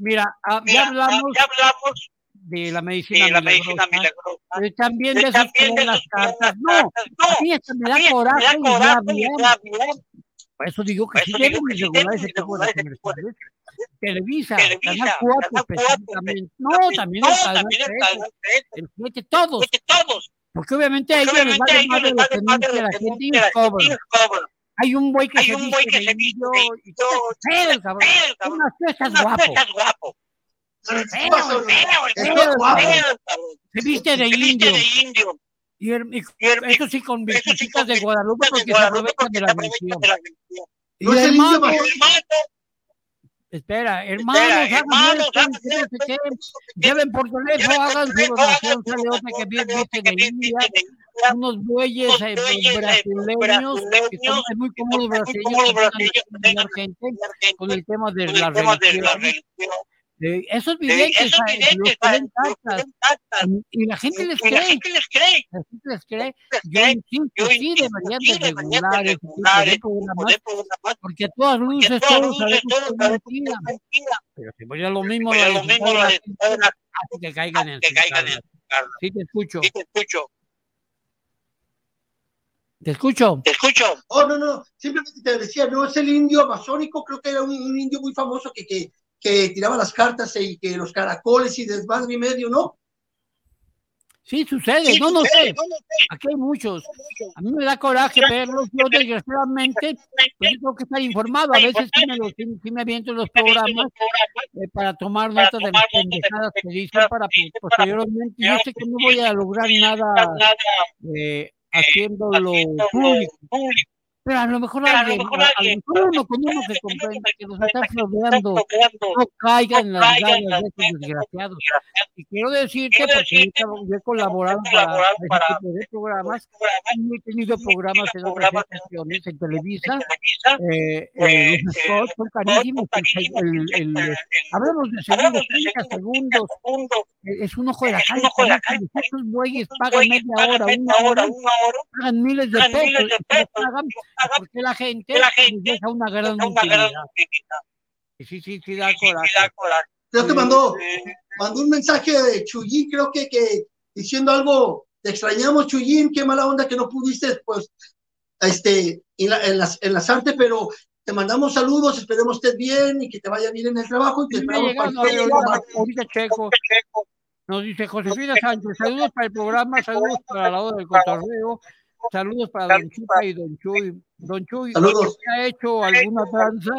Mira, ah, Mira, ya hablamos ya hablamos de la medicina de la medicina milagrosa, pero también de también las cartas. No, a No, me da mí me coraje da coraje rabia rabia Por eso digo que Por sí deben que sí regular deben ese tipo de comerciales. Televisa, Canal 4 Canal 4, específicamente. No, también No, el Canal también el 13, Canal 13, el 7, todos. Porque obviamente a ellos les vale más de lo que la gente la y. Hay un güey que Hay se un güey viste que se viste indio. de y indio. Y, el- y Y el- eso sí con con de Guadalupe porque se aprovechan de la. Y el indio hermanos, espera, hermanos, espera, hagan hermanos, hagan que qué. Lleven por teléfono, hagan su donación, que bien viste de India, unos bueyes eh, eh, brasileños, que son muy comunes brasileños gente con el tema de con el la tema de la religión. Eh, esos Eh, videntes, esos ¿sabes? los videntes, que ven los tachas, y la gente les y la cree, gente les cree. la gente les cree. Yo cree. insisto, Yo sí insisto, deberían sí de deberían de regular de programas, porque a todas luces todos luces sabemos que es mentira. Pero si voy a lo mismo, lo mismo la la de gente, quitar a la hace que caigan en que caigan en. Sí, te escucho, Sí, te escucho, te escucho. te escucho. Oh, no, no, simplemente te decía, no es el indio amazónico, creo que era un, un indio muy famoso que, que, que tiraba las cartas y que los caracoles y desmadre y medio, ¿no? Sí, sucede, Sí, no, no sucede, sé, no, no sé. aquí hay muchos. A mí me da coraje verlos, yo desgraciadamente, pues yo tengo que estar informado, a veces sí me, lo- sí- sí me aviento en los programas eh, para tomar nota de las pendejadas que dicen para pues, posteriormente, yo sé que no voy a lograr nada Nada eh, haciéndolo público. Pero a lo mejor Pero a lo alguien, mejor a- lo mejor uno con uno que comprenda que nos comprenda rodeando, no caigan en las las de estos desgraciados. Y quiero decirte, porque yo he colaborado para para tipo de programas, programas y he tenido programas en otras estaciones, en Televisa, Televisa. eh, eh, Eh, los spots son carísimos, el, el, el- hablamos de segundos, de 30 segundos, es un ojo de la cara, estos Estos pagan media hora, una hora, pagan miles de pesos, los los pagan porque la gente, la les gente deja una gran. Y sí, sí, sí, da coraje. Creo que mandó, mandó un mensaje de Chuyín, creo que, que diciendo algo, te extrañamos Chuyín, qué mala onda que no pudiste, pues, este, enla- enlaz- enlazarte, pero te mandamos saludos, esperemos estés bien y que te vaya bien en el trabajo y te esperamos para. Checo, Nos dice Josefina Sánchez, saludos para el programa, saludos para la hora del cotorreo, saludos para Don Chupa y Don Chuy. Don Chuy, Saludos. ¿se ha hecho alguna tranza?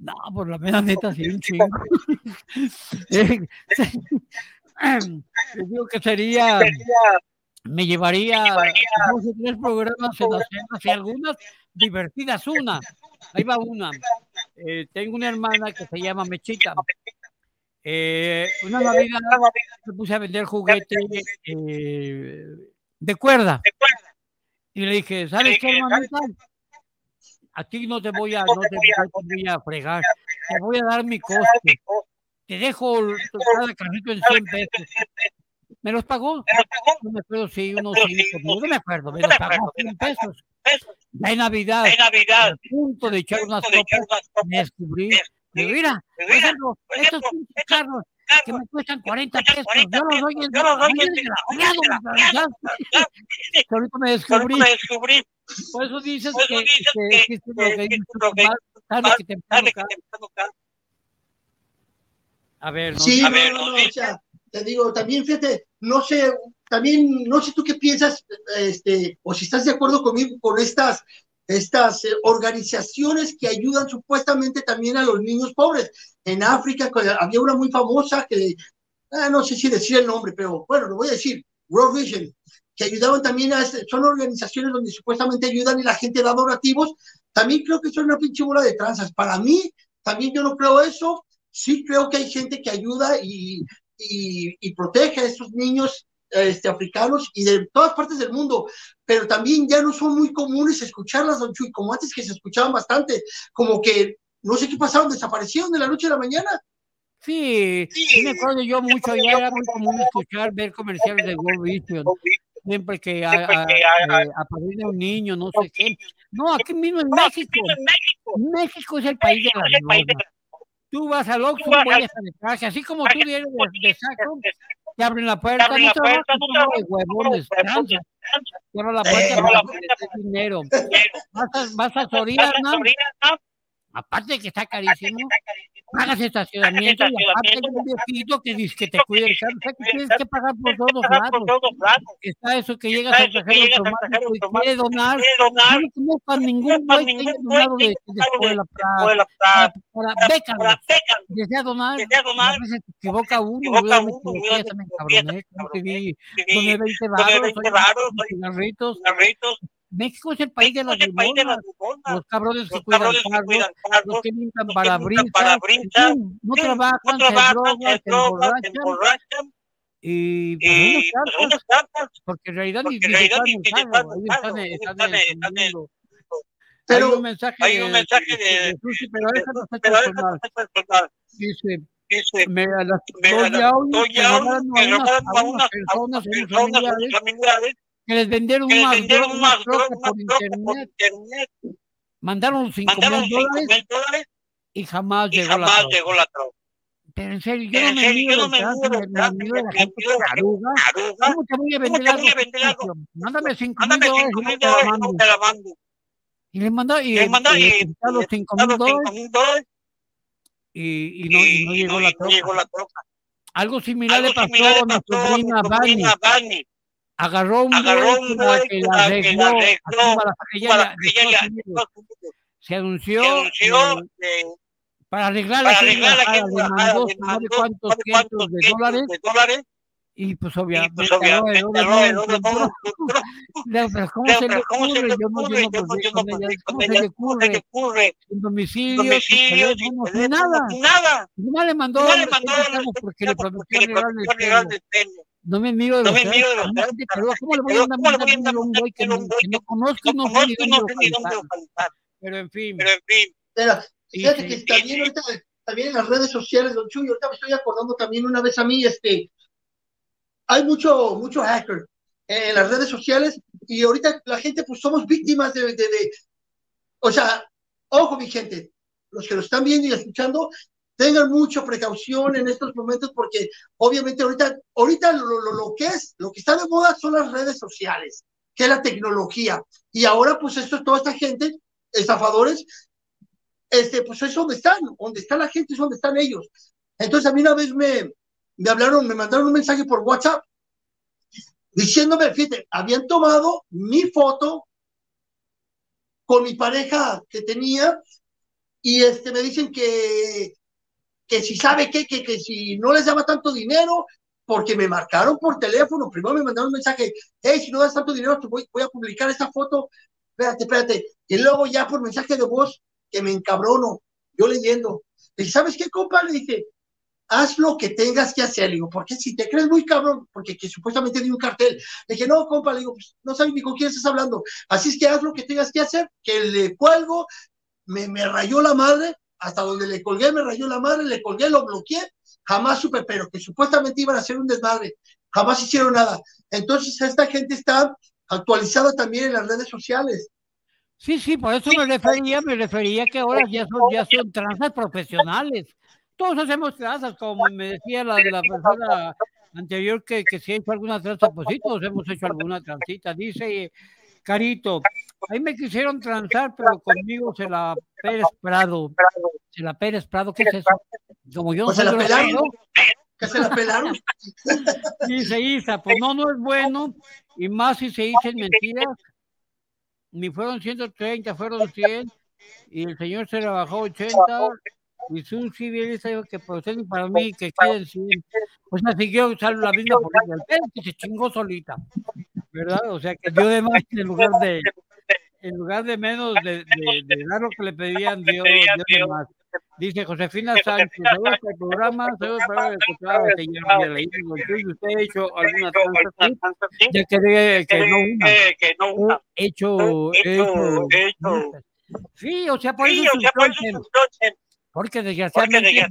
No, por la mera neta, sí, un chingo. [LAUGHS] Eh, Les digo que sería, me llevaría dos o tres programas en las y algunas divertidas. Una, ahí va una. Eh, tengo una hermana que se llama Mechita. Eh, una Navidad me puse a vender juguete eh, de cuerda. de cuerda. Y le dije, ¿sabes qué, hermanita? A ti no te voy a, no te, voy a fregar. Te voy a dar mi coste. Te dejo el- cada carrito en 100 pesos. ¿Me los pagó? No me acuerdo si unos cinco, no me acuerdo, me los pagó 100 pesos. Ya en Navidad, a punto de echar unas copas, me descubrí. Mira, estos carros que me cuestan 40 cuestan pesos, 40 yo los doy en yo los doy en desgraciado, desgraciado, desgraciado. Ahorita me descubrí. me descubrí Por eso dices Por eso que, dices que que- existe lo que que que más tarde que temprano. A ver, no, Sí, A no, ver, no, no, no, o sea, te digo, también fíjate, no sé, también no sé tú qué piensas, este, o si estás de acuerdo conmigo con estas, estas eh, organizaciones que ayudan supuestamente también a los niños pobres. En África había una muy famosa que, ah, no sé si decir el nombre, pero bueno, lo voy a decir, World Vision, que ayudaban también a, este- son organizaciones donde supuestamente ayudan y la gente da donativos. También creo que son una pinche bola de tranzas. Para mí, también yo no creo eso sí creo que hay gente que ayuda y, y, y protege a estos niños este, africanos y de todas partes del mundo, pero también ya no son muy comunes escucharlas, don Chuy, como antes que se escuchaban bastante, como que no sé qué pasaron, desaparecieron de la noche a la mañana. Sí, sí me acuerdo yo mucho, ya era muy común escuchar, ver comerciales de World Vision, siempre que a- Siempre a- que a- eh, apadrina un niño, no sé qué. No, aquí mismo en México, México. Es el país de normas. Tú vas al Oxxo, al- a traje, así como tú vienes de, de saco, te abren la puerta, abren la puerta, no huevones, la dinero. [LAUGHS] Vas a, vas a Soriana, aparte de que está carísimo, pagas estacionamiento y aparte hay un viejito que dice que te cuida el carro, o sea que tienes que pagar por todos lados. Está eso que llegas al cajero automático y quiere donar. No conozco a ningún güey que haya donado de, escuela para, para, para bécalos. Desea donar, a veces se equivoca uno, yo me equivoqué, ya me encabroné, como que vi, doné 20 baros, cigarritos. México es el país de las limonas, los cabrones que cuidan carros, los que limpian parabrisas, no trabajan, se drogan, se emborrachan, y pues unos carros, porque en realidad ni están en el carro, ellos están en el mundo. Pero hay un mensaje, hay un mensaje de, de, de Susi, pero esa no está personal. Dice, Dice, me a las doy audio que robaron a a unas personas, personas, familiares, que les vendieron que les vendieron unas trocas drogas, por trocas por internet, internet, mandaron cinco mandaron mil 5 dólares dólares y jamás y llegó la jamás troca. llegó la troca. Pero en serio, yo no en me serio, yo no me mido me, la gente la taruga. ¿Cómo te voy a ¿Cómo vender algo? Mándame cinco mil Mándame dólares 5 y yo mil la dólares y no te la mando. Y le mandó, y, Y le mandó y los cinco a mil los 5 dólares mil dólares y, y, no, y no llegó no, la no la troca. Algo similar le pasó a le mi pasó a mi sobrina Vani. Agarró un Agarró güey un que la, que la la- la arregló, para. Se anunció, Se anunció eh, para arreglar para en en mandó cuántos cientos de dólares de dólares y pues y pues obviamente no no [LAUGHS] pero ¿cómo se le pero ¿cómo se ocurre? Yo no, yo ¿Cómo se le ella. ¿Cómo se le ocurre? Sin domicilio, nada. nada. No le mandó porque le prometió el No me miro de No los me feos, miro de los. ¿Cómo le voy a Pero andar ¿cómo le voy a un güey que, no- que no conozco y no no sé ni dónde no sé ni dónde localizar? localizar? Pero en fin, Pero en fin, Pero fíjate sí. que también ahorita, también en las redes sociales, don Chuy, ahorita me estoy acordando también una vez a mí, este, hay mucho, mucho hacker en las redes sociales y ahorita la gente, pues somos víctimas de, de, de- o sea, ojo mi gente, los que lo están viendo y escuchando, tengan mucha precaución en estos momentos porque obviamente ahorita, ahorita lo, lo, lo que es, lo que está de moda son las redes sociales, que es la tecnología. Y ahora pues esto, toda esta gente, estafadores, este, pues es donde están, donde está la gente es donde están ellos. Entonces a mí una vez me, me hablaron, me mandaron un mensaje por WhatsApp diciéndome, fíjate, habían tomado mi foto con mi pareja que tenía y este me dicen que que si sabe qué, que, que si no les daba tanto dinero, porque me marcaron por teléfono, primero me mandaron un mensaje, hey, si no das tanto dinero, te voy, voy a publicar esta foto, espérate, espérate, y luego ya por mensaje de voz, que me encabrono, yo leyendo, le ¿sabes qué, compa? Le dije, haz lo que tengas que hacer, le digo, porque si te crees muy cabrón, porque que supuestamente di un cartel, le dije, no, compa, le digo, pues no sabes ni con quién estás hablando, así es que haz lo que tengas que hacer, que le cuelgo, me, me rayó la madre, hasta donde le colgué me rayó la madre, le colgué, lo bloqueé, jamás supe, pero que supuestamente iban a hacer un desmadre, jamás hicieron nada. Entonces esta gente está actualizada también en las redes sociales. Sí, sí, por eso me refería, me refería que ahora ya son, ya son profesionales. Todos hacemos tranzas, como me decía la, la persona anterior que, que si ha hecho alguna tranza, pues sí, todos hemos hecho alguna transita. Dice Carito, ahí me quisieron transar, pero conmigo se la Pérez Prado. Se la Pérez Prado, ¿qué es eso? Como yo no Pues se soy la pelaron, grosero, que se la pelaron. [LAUGHS] Dice Isa, pues no, no es bueno, y más si se dicen mentiras, ni fueron 130, fueron 100, y el señor se le bajó 80, y Susi bien dijo que ser para mí que queden 100. Pues me siguió usando la misma política, que se chingó solita, ¿verdad? O sea, que dio de más en lugar de, en lugar de menos de, de, de dar lo que le pedían, dio, dio de más. Dice Josefina Sánchez, saludos al programa, saludos para el escuchado, señor Leído. ¿Usted ha hecho alguna tranza? Ya que, que no una. que no una. He hecho, he hecho, He hecho. Sí, o sea, por Sí, eso o sea, por eso suspensen, suspensen. Porque desgraciadamente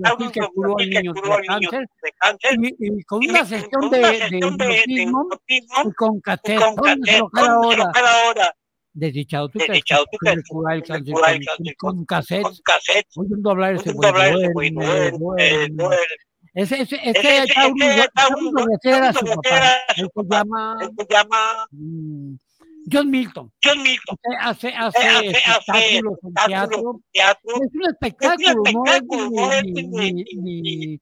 Brasil que curó al niño de cáncer y, y con una sesión de, de hipnotismo y con. Desdichado, tú que el cáncer con, cassette. Oyendo hablar ese ese. Ese, era su papá. Él se llama John Milton. John Milton. Hace, hace, Hace- hace hace espectáculos en teatro. Teatro. Es un Es un espectáculo, no es espectáculo, no es ni, ni,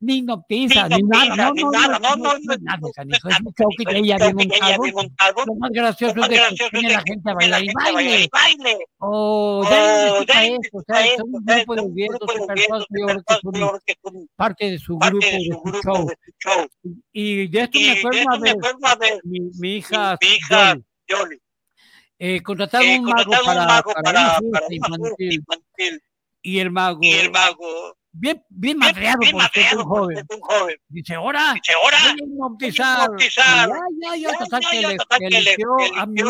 ni, noticias, ni nada. No, no, nada. no, No, nada, Es un show que ella ella montado. Lo más gracioso es de que es la gente a bailar y baile. O Oh, ya esto, o sea, son un grupo de personas que yo que son parte de su grupo, de su show. Y de esto me acuerdo una vez, mi hija, Johnny, eh, contrataron eh, un mago un para, mago infantil infantil. Y el mago, y el mago, bien, bien madreado bien por madreado un joven, ser un joven, dice, ahora dice, ahora. Y ya, ya, ya, ya, total ya, que ya, le, total que que le, eligió que a mi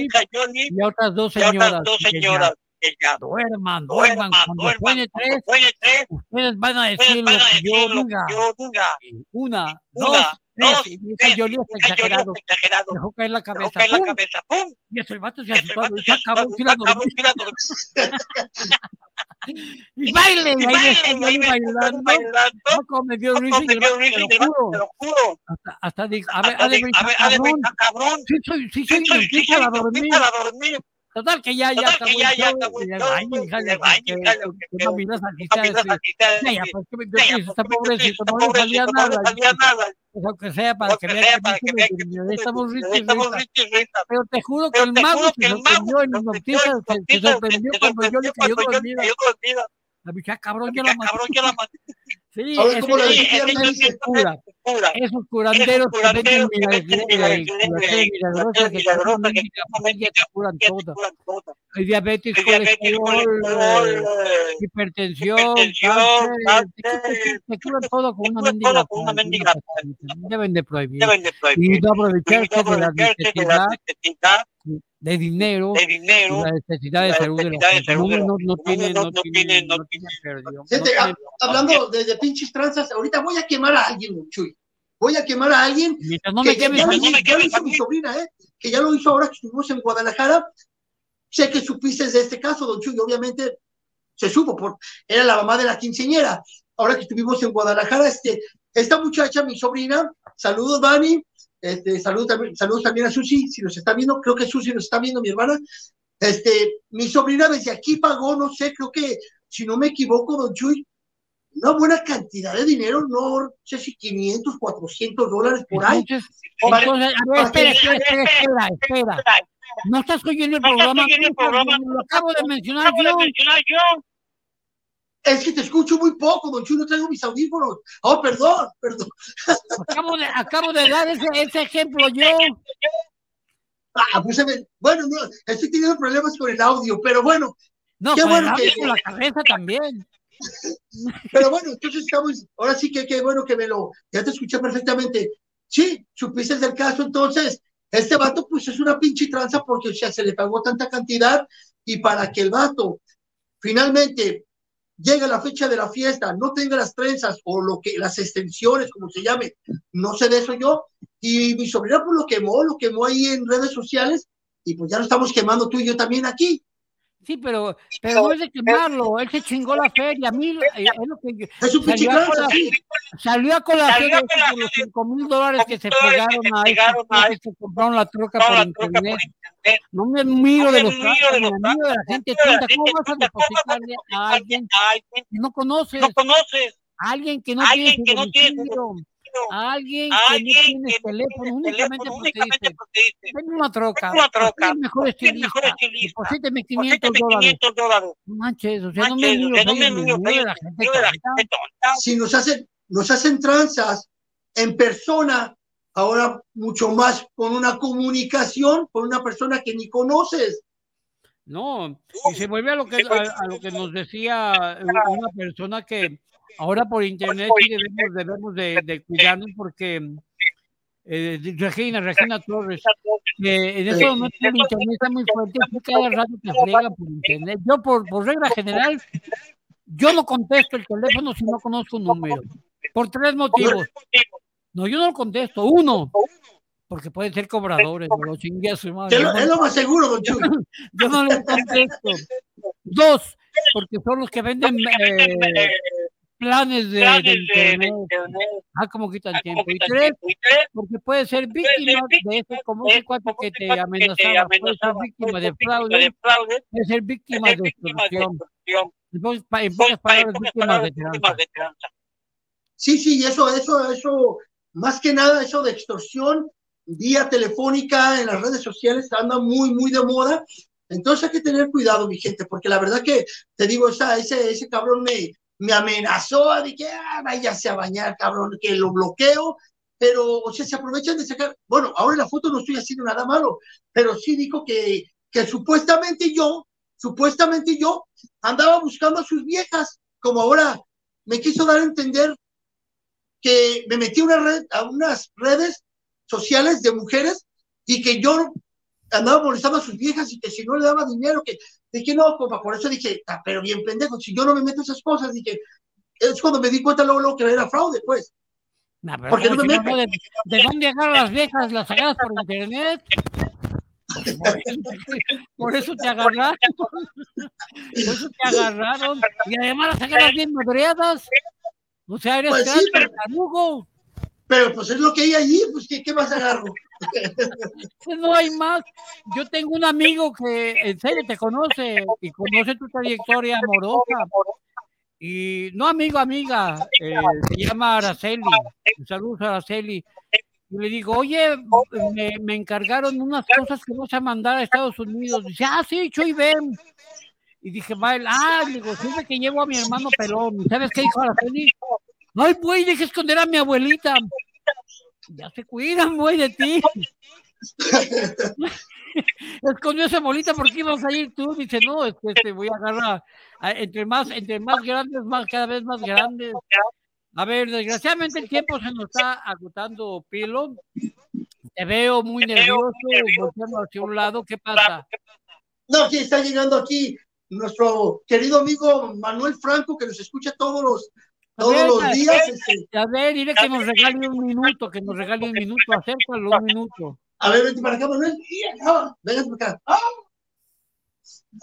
hija Johnny. y otras dos a otras señoras dos señoras que ya duerman, duerman, duerman, cuando duerman, suene cuando tres, suene tres, ustedes van a decir lo van a que decir yo lo que diga. yo diga. Una, dos, Una, tres, dos, y hija tres, Johnny y está exagerado, dejó caer la dejó cabeza, caer la cabeza, ¡pum! Y el vato se Y el asustó, y se se acabó, dormí. Y baile, y Y baile, y ves bailando, no y te y lo juro, hasta, hasta a ver, de, ver, a ver, cabrón, sí soy, sí soy soy la dormí. Total que ya, ya Total que ya, ya acabó el baño, hija, le baño, hija, que, lo que que- mami las A mí amistades, las que, amistades, ya, ya, que- pues, que está pobrecito, no le salía nada, pues, aunque sea para que vea que estamos ricos. Pero te juro que el mago se sorprendió en hipnotiza, sorprendió, se, sorprendió cuando yo le cayó dormida. La bicha, cabrón, yo Ya, la maté. Sí, ese, ¿cómo la Sí, ¿Qué es dice? el cura. Cura. Esos curanderos que venden milagrosas que curan todas. Hay diabetes, colesterol, hipertensión, te curan todo con una mendiga. Deben de prohibir. Y no aprovecharse de la necesidad de dinero de dinero la necesidad de la salud de gente. No, la no, no gente. No, tienen- hab- hablando de, de pinches tranzas, ahorita voy a quemar a alguien, Chuy. Voy a quemar a alguien Mientras no que me ya, quemes ya a lo, mí, no me hizo- ya lo quemes hizo a mi sobrina, ¿eh? Que ya lo hizo ahora que estuvimos en Guadalajara. Sé que supiste de este caso, don Chuy, obviamente se supo, por, era la mamá de la quinceñera. Ahora que estuvimos en Guadalajara, este, esta muchacha, mi sobrina, saludos, Dani, este, saludos, también, saludos también a Susi, si nos está viendo, creo que Susi nos está viendo, mi hermana. Este, mi sobrina desde aquí pagó, no sé, creo que, si no me equivoco, don Chuy, una buena cantidad de dinero, no sé si 500, 400 dólares por ahí. Entonces, Para- entonces, a ver, para espera, espera, espera, espera, espera. No estás oyendo el No programa, oyendo el programa? lo acabo de mencionar Acabo de yo. Es que te escucho muy poco, don Chuy, no traigo mis audífonos. Oh, perdón, perdón. Acabo de, acabo de dar ese, ese ejemplo yo. Ah, pues, bueno, no, estoy teniendo problemas con el audio, pero bueno, No, Qué con bueno el audio que- con la cabeza también. pero bueno, entonces estamos, ahora sí que qué bueno que me lo, ya te escuché perfectamente. Sí, supiste del caso, entonces, este vato pues es una pinche tranza porque o sea, se le pagó tanta cantidad y para que el vato finalmente llegue la fecha de la fiesta, no tenga las trenzas o lo que, las extensiones, como se llame, no sé de eso yo, y mi sobrina pues lo quemó, lo quemó ahí en redes sociales y pues ya lo estamos quemando tú y yo también aquí. Sí, pero, pero no es de quemarlo. Él se chingó la feria. A mí eh, es lo que yo- Es un Salió a sí. salió a colación de los de- 5 mil dólares que se pegaron a esos a que se compraron la troca por internet. No me miro de los los me miro de la gente ni de la tonta. ¿Cómo gente vas a tonta? ¿Cómo vas a depositarle a alguien que no conoces? no conoces, A alguien que no tiene alguien a que no alguien tiene que no teléfono, tiene únicamente teléfono, porque únicamente dice, porque dice, Tengo una troca. Una troca. el mejor estilista. Deposíteme 500 Deposítame dólares. 500 dólares. No manches, o sea, no me Manches, o miro sea, no me tonta. si nos hacen, nos hacen tranzas en persona, ahora mucho más con una comunicación con una persona que ni conoces. No, y se vuelve a lo que, a, a lo que nos decía [LAUGHS] una persona que ahora por internet sí debemos, debemos de, de cuidarnos porque eh, Regina, Regina Torres, que en este momento el internet está muy fuerte, cada rato te friegan por internet. Yo por, por regla general, yo no contesto el teléfono si no conozco un número, por tres motivos. No, yo no lo contesto. Uno, porque pueden ser cobradores, me lo chingue a su madre. Es lo, es lo más seguro, don Chuy. Yo no lo contesto. Dos, porque son los que venden eh, planes de, planes de de, de internet. Ah, como quitan Ah, tiempo. Y tres, porque puede ser víctima de víctima ese, como de ese cuate que te amenazaba, puede ser víctima de víctima fraude, de fraude, puede ser víctima de víctima extorsión. En pocas palabras, palabras, de tranza. víctimas de tranza. Sí, sí, y eso, eso, eso, más que nada, eso de extorsión vía telefónica en las redes sociales anda muy, muy de moda. Entonces hay que tener cuidado, mi gente, porque la verdad que, te digo, esa, ese, ese cabrón me, me amenazó, dije, ah, váyase a bañar, cabrón, que lo bloqueo, pero, o sea, se aprovechan de sacar, bueno, ahora en la foto no estoy haciendo nada malo, pero sí dijo que, que supuestamente yo, supuestamente yo andaba buscando a sus viejas, como ahora me quiso dar a entender que me metí una red, a unas redes sociales de mujeres y que yo andaba molestando a sus viejas y que si no le daba dinero, que dije, no, compa, por eso dije, "Ah, pero bien pendejo, si yo no me meto esas cosas, dije, es cuando me di cuenta luego, luego que era fraude, pues. Nah, pero Porque ¿cómo no me si no, meto. ¿De, de dónde agarran las viejas? ¿Las agarras por internet? [LAUGHS] Por eso, te agarraron. Por eso te agarraron. Y además las agarras bien madreadas. O sea, eres Pues sí, pero-. Pero pues es lo que hay allí, pues ¿qué, qué más agarro? [LAUGHS] No hay más. Yo tengo un amigo que en serio te conoce y conoce tu trayectoria amorosa. Y no amigo, amiga, eh, se llama Araceli. Saludos a Araceli. Y le digo, oye, me, me encargaron unas cosas que vas a mandar a Estados Unidos. Dice, ah, sí, Chuy, ven. Y dije, vale, ah, digo, siempre que llevo a mi hermano pelón. ¿Y ¿Sabes qué dijo Araceli? Ay, güey, deja esconder a mi abuelita. Ya se cuidan, güey, de ti. Escondió esa bolita porque ibas a ir tú. Dice, no, es que te voy a agarrar. a- Entre más, entre más grandes, más, cada vez más grandes. A ver, desgraciadamente el tiempo se nos está agotando, Pilo. Te veo muy nervioso, volteando hacia un lado. ¿Qué pasa? No, aquí está llegando aquí nuestro querido amigo Manuel Franco, que nos escucha todos los, todos ver, los días. A ver, dile que nos regale un minuto, que nos regale un minuto. Acércalo un minuto. A ver, vente para acá, Manuel. Ah, Venga para acá. Ah.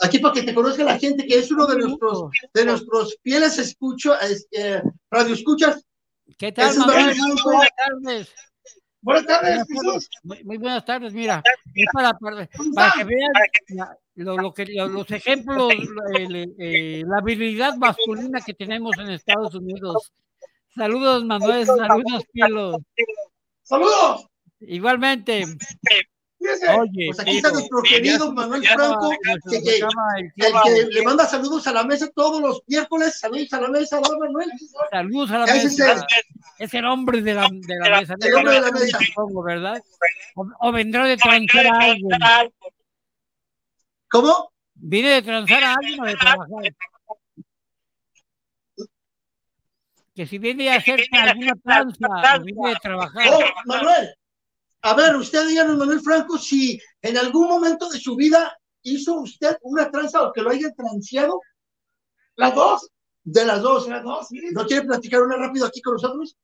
Aquí para que te conozca la gente, que es uno de nuestros, de nuestros fieles escucho, eh, radio escuchas. ¿Qué tal, es Manuel? Buenas tardes. Buenas tardes, Jesús. Muy, muy buenas tardes, mira, es para, para, para que vean la- lo, lo que, lo- los [LAUGHS] ejemplos, el- eh, la habilidad masculina que tenemos en Estados Unidos. Saludos, Manuel, saludos, Pilo. Saludos. Igualmente, oye, pues aquí está nuestro querido Manuel Franco, que, el que le manda saludos a la mesa todos los miércoles. Saludos a la mesa, ¿no, Manuel? Saludos a la mesa. el- Es el hombre de la, de la mesa. El hombre de la mesa. Supongo, ¿verdad? O, o vendrá de transar a alguien. ¿Cómo? ¿Viene de transar a alguien o de trabajar? Que si viene a hacer alguna tranza viene de trabajar. Oh, Manuel. A ver, usted díganos, Manuel Franco, si en algún momento de su vida hizo usted una tranza o que lo haya transeado. Las dos. De las dos. Las dos, ¿No quiere platicar una rápido aquí con nosotros?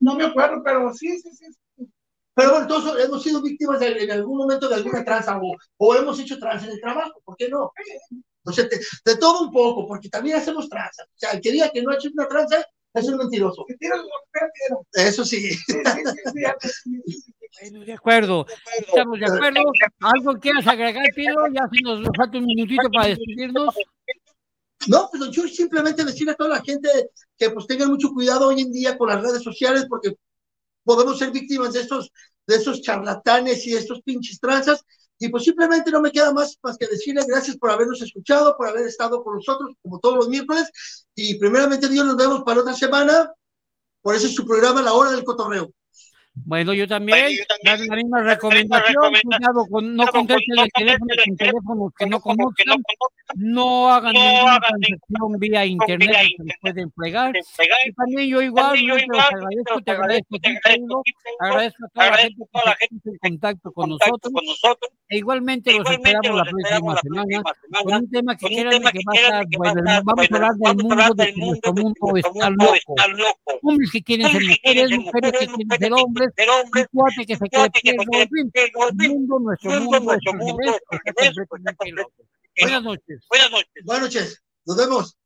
No me acuerdo, pero sí, sí, sí. Pero bueno, todos hemos sido víctimas de- en algún momento de alguna tranza o, o hemos hecho tranza en el trabajo, ¿por qué no? O sea, de, de todo un poco, porque también hacemos tranza. O sea, el que diga que no ha hecho una tranza es un mentiroso. Eso sí. Bueno, de acuerdo. Estamos de acuerdo. ¿Algo quieras agregar, Pilo? Ya si nos falta un minutito para despedirnos. No, pues don Chuy, simplemente decirle a toda la gente que pues tengan mucho cuidado hoy en día con las redes sociales porque podemos ser víctimas de estos, de esos charlatanes y de estos pinches tranzas. Y pues simplemente no me queda más, más que decirle gracias por habernos escuchado, por haber estado con nosotros como todos los miércoles. Y primeramente Dios nos vemos para otra semana. Por eso es su programa La Hora del Cotorreo. Bueno, yo también, Bueno, yo también. dar la misma recomendación, cuidado con no contesten el teléfono con teléfonos que no conozcan, no hagan no ninguna hagan transacción vía internet vía que se pueden plegar. Y también yo igual, yo te los agradezco, te agradezco, te agradezco, agradezco a toda la gente que puso en contacto con nosotros, e igualmente los esperamos la próxima semana con un tema que quieran que va a estar bueno, vamos a hablar del mundo de del que mundo nuestro mundo está loco, está loco. hombres que quieren ser mujeres, mujeres que quieren ser hombres, hombres, un cuate que se cuate que mundo, nuestro mundo, mundo, nuestro mundo. Buenas noches. Buenas noches. Buenas noches. Nos vemos.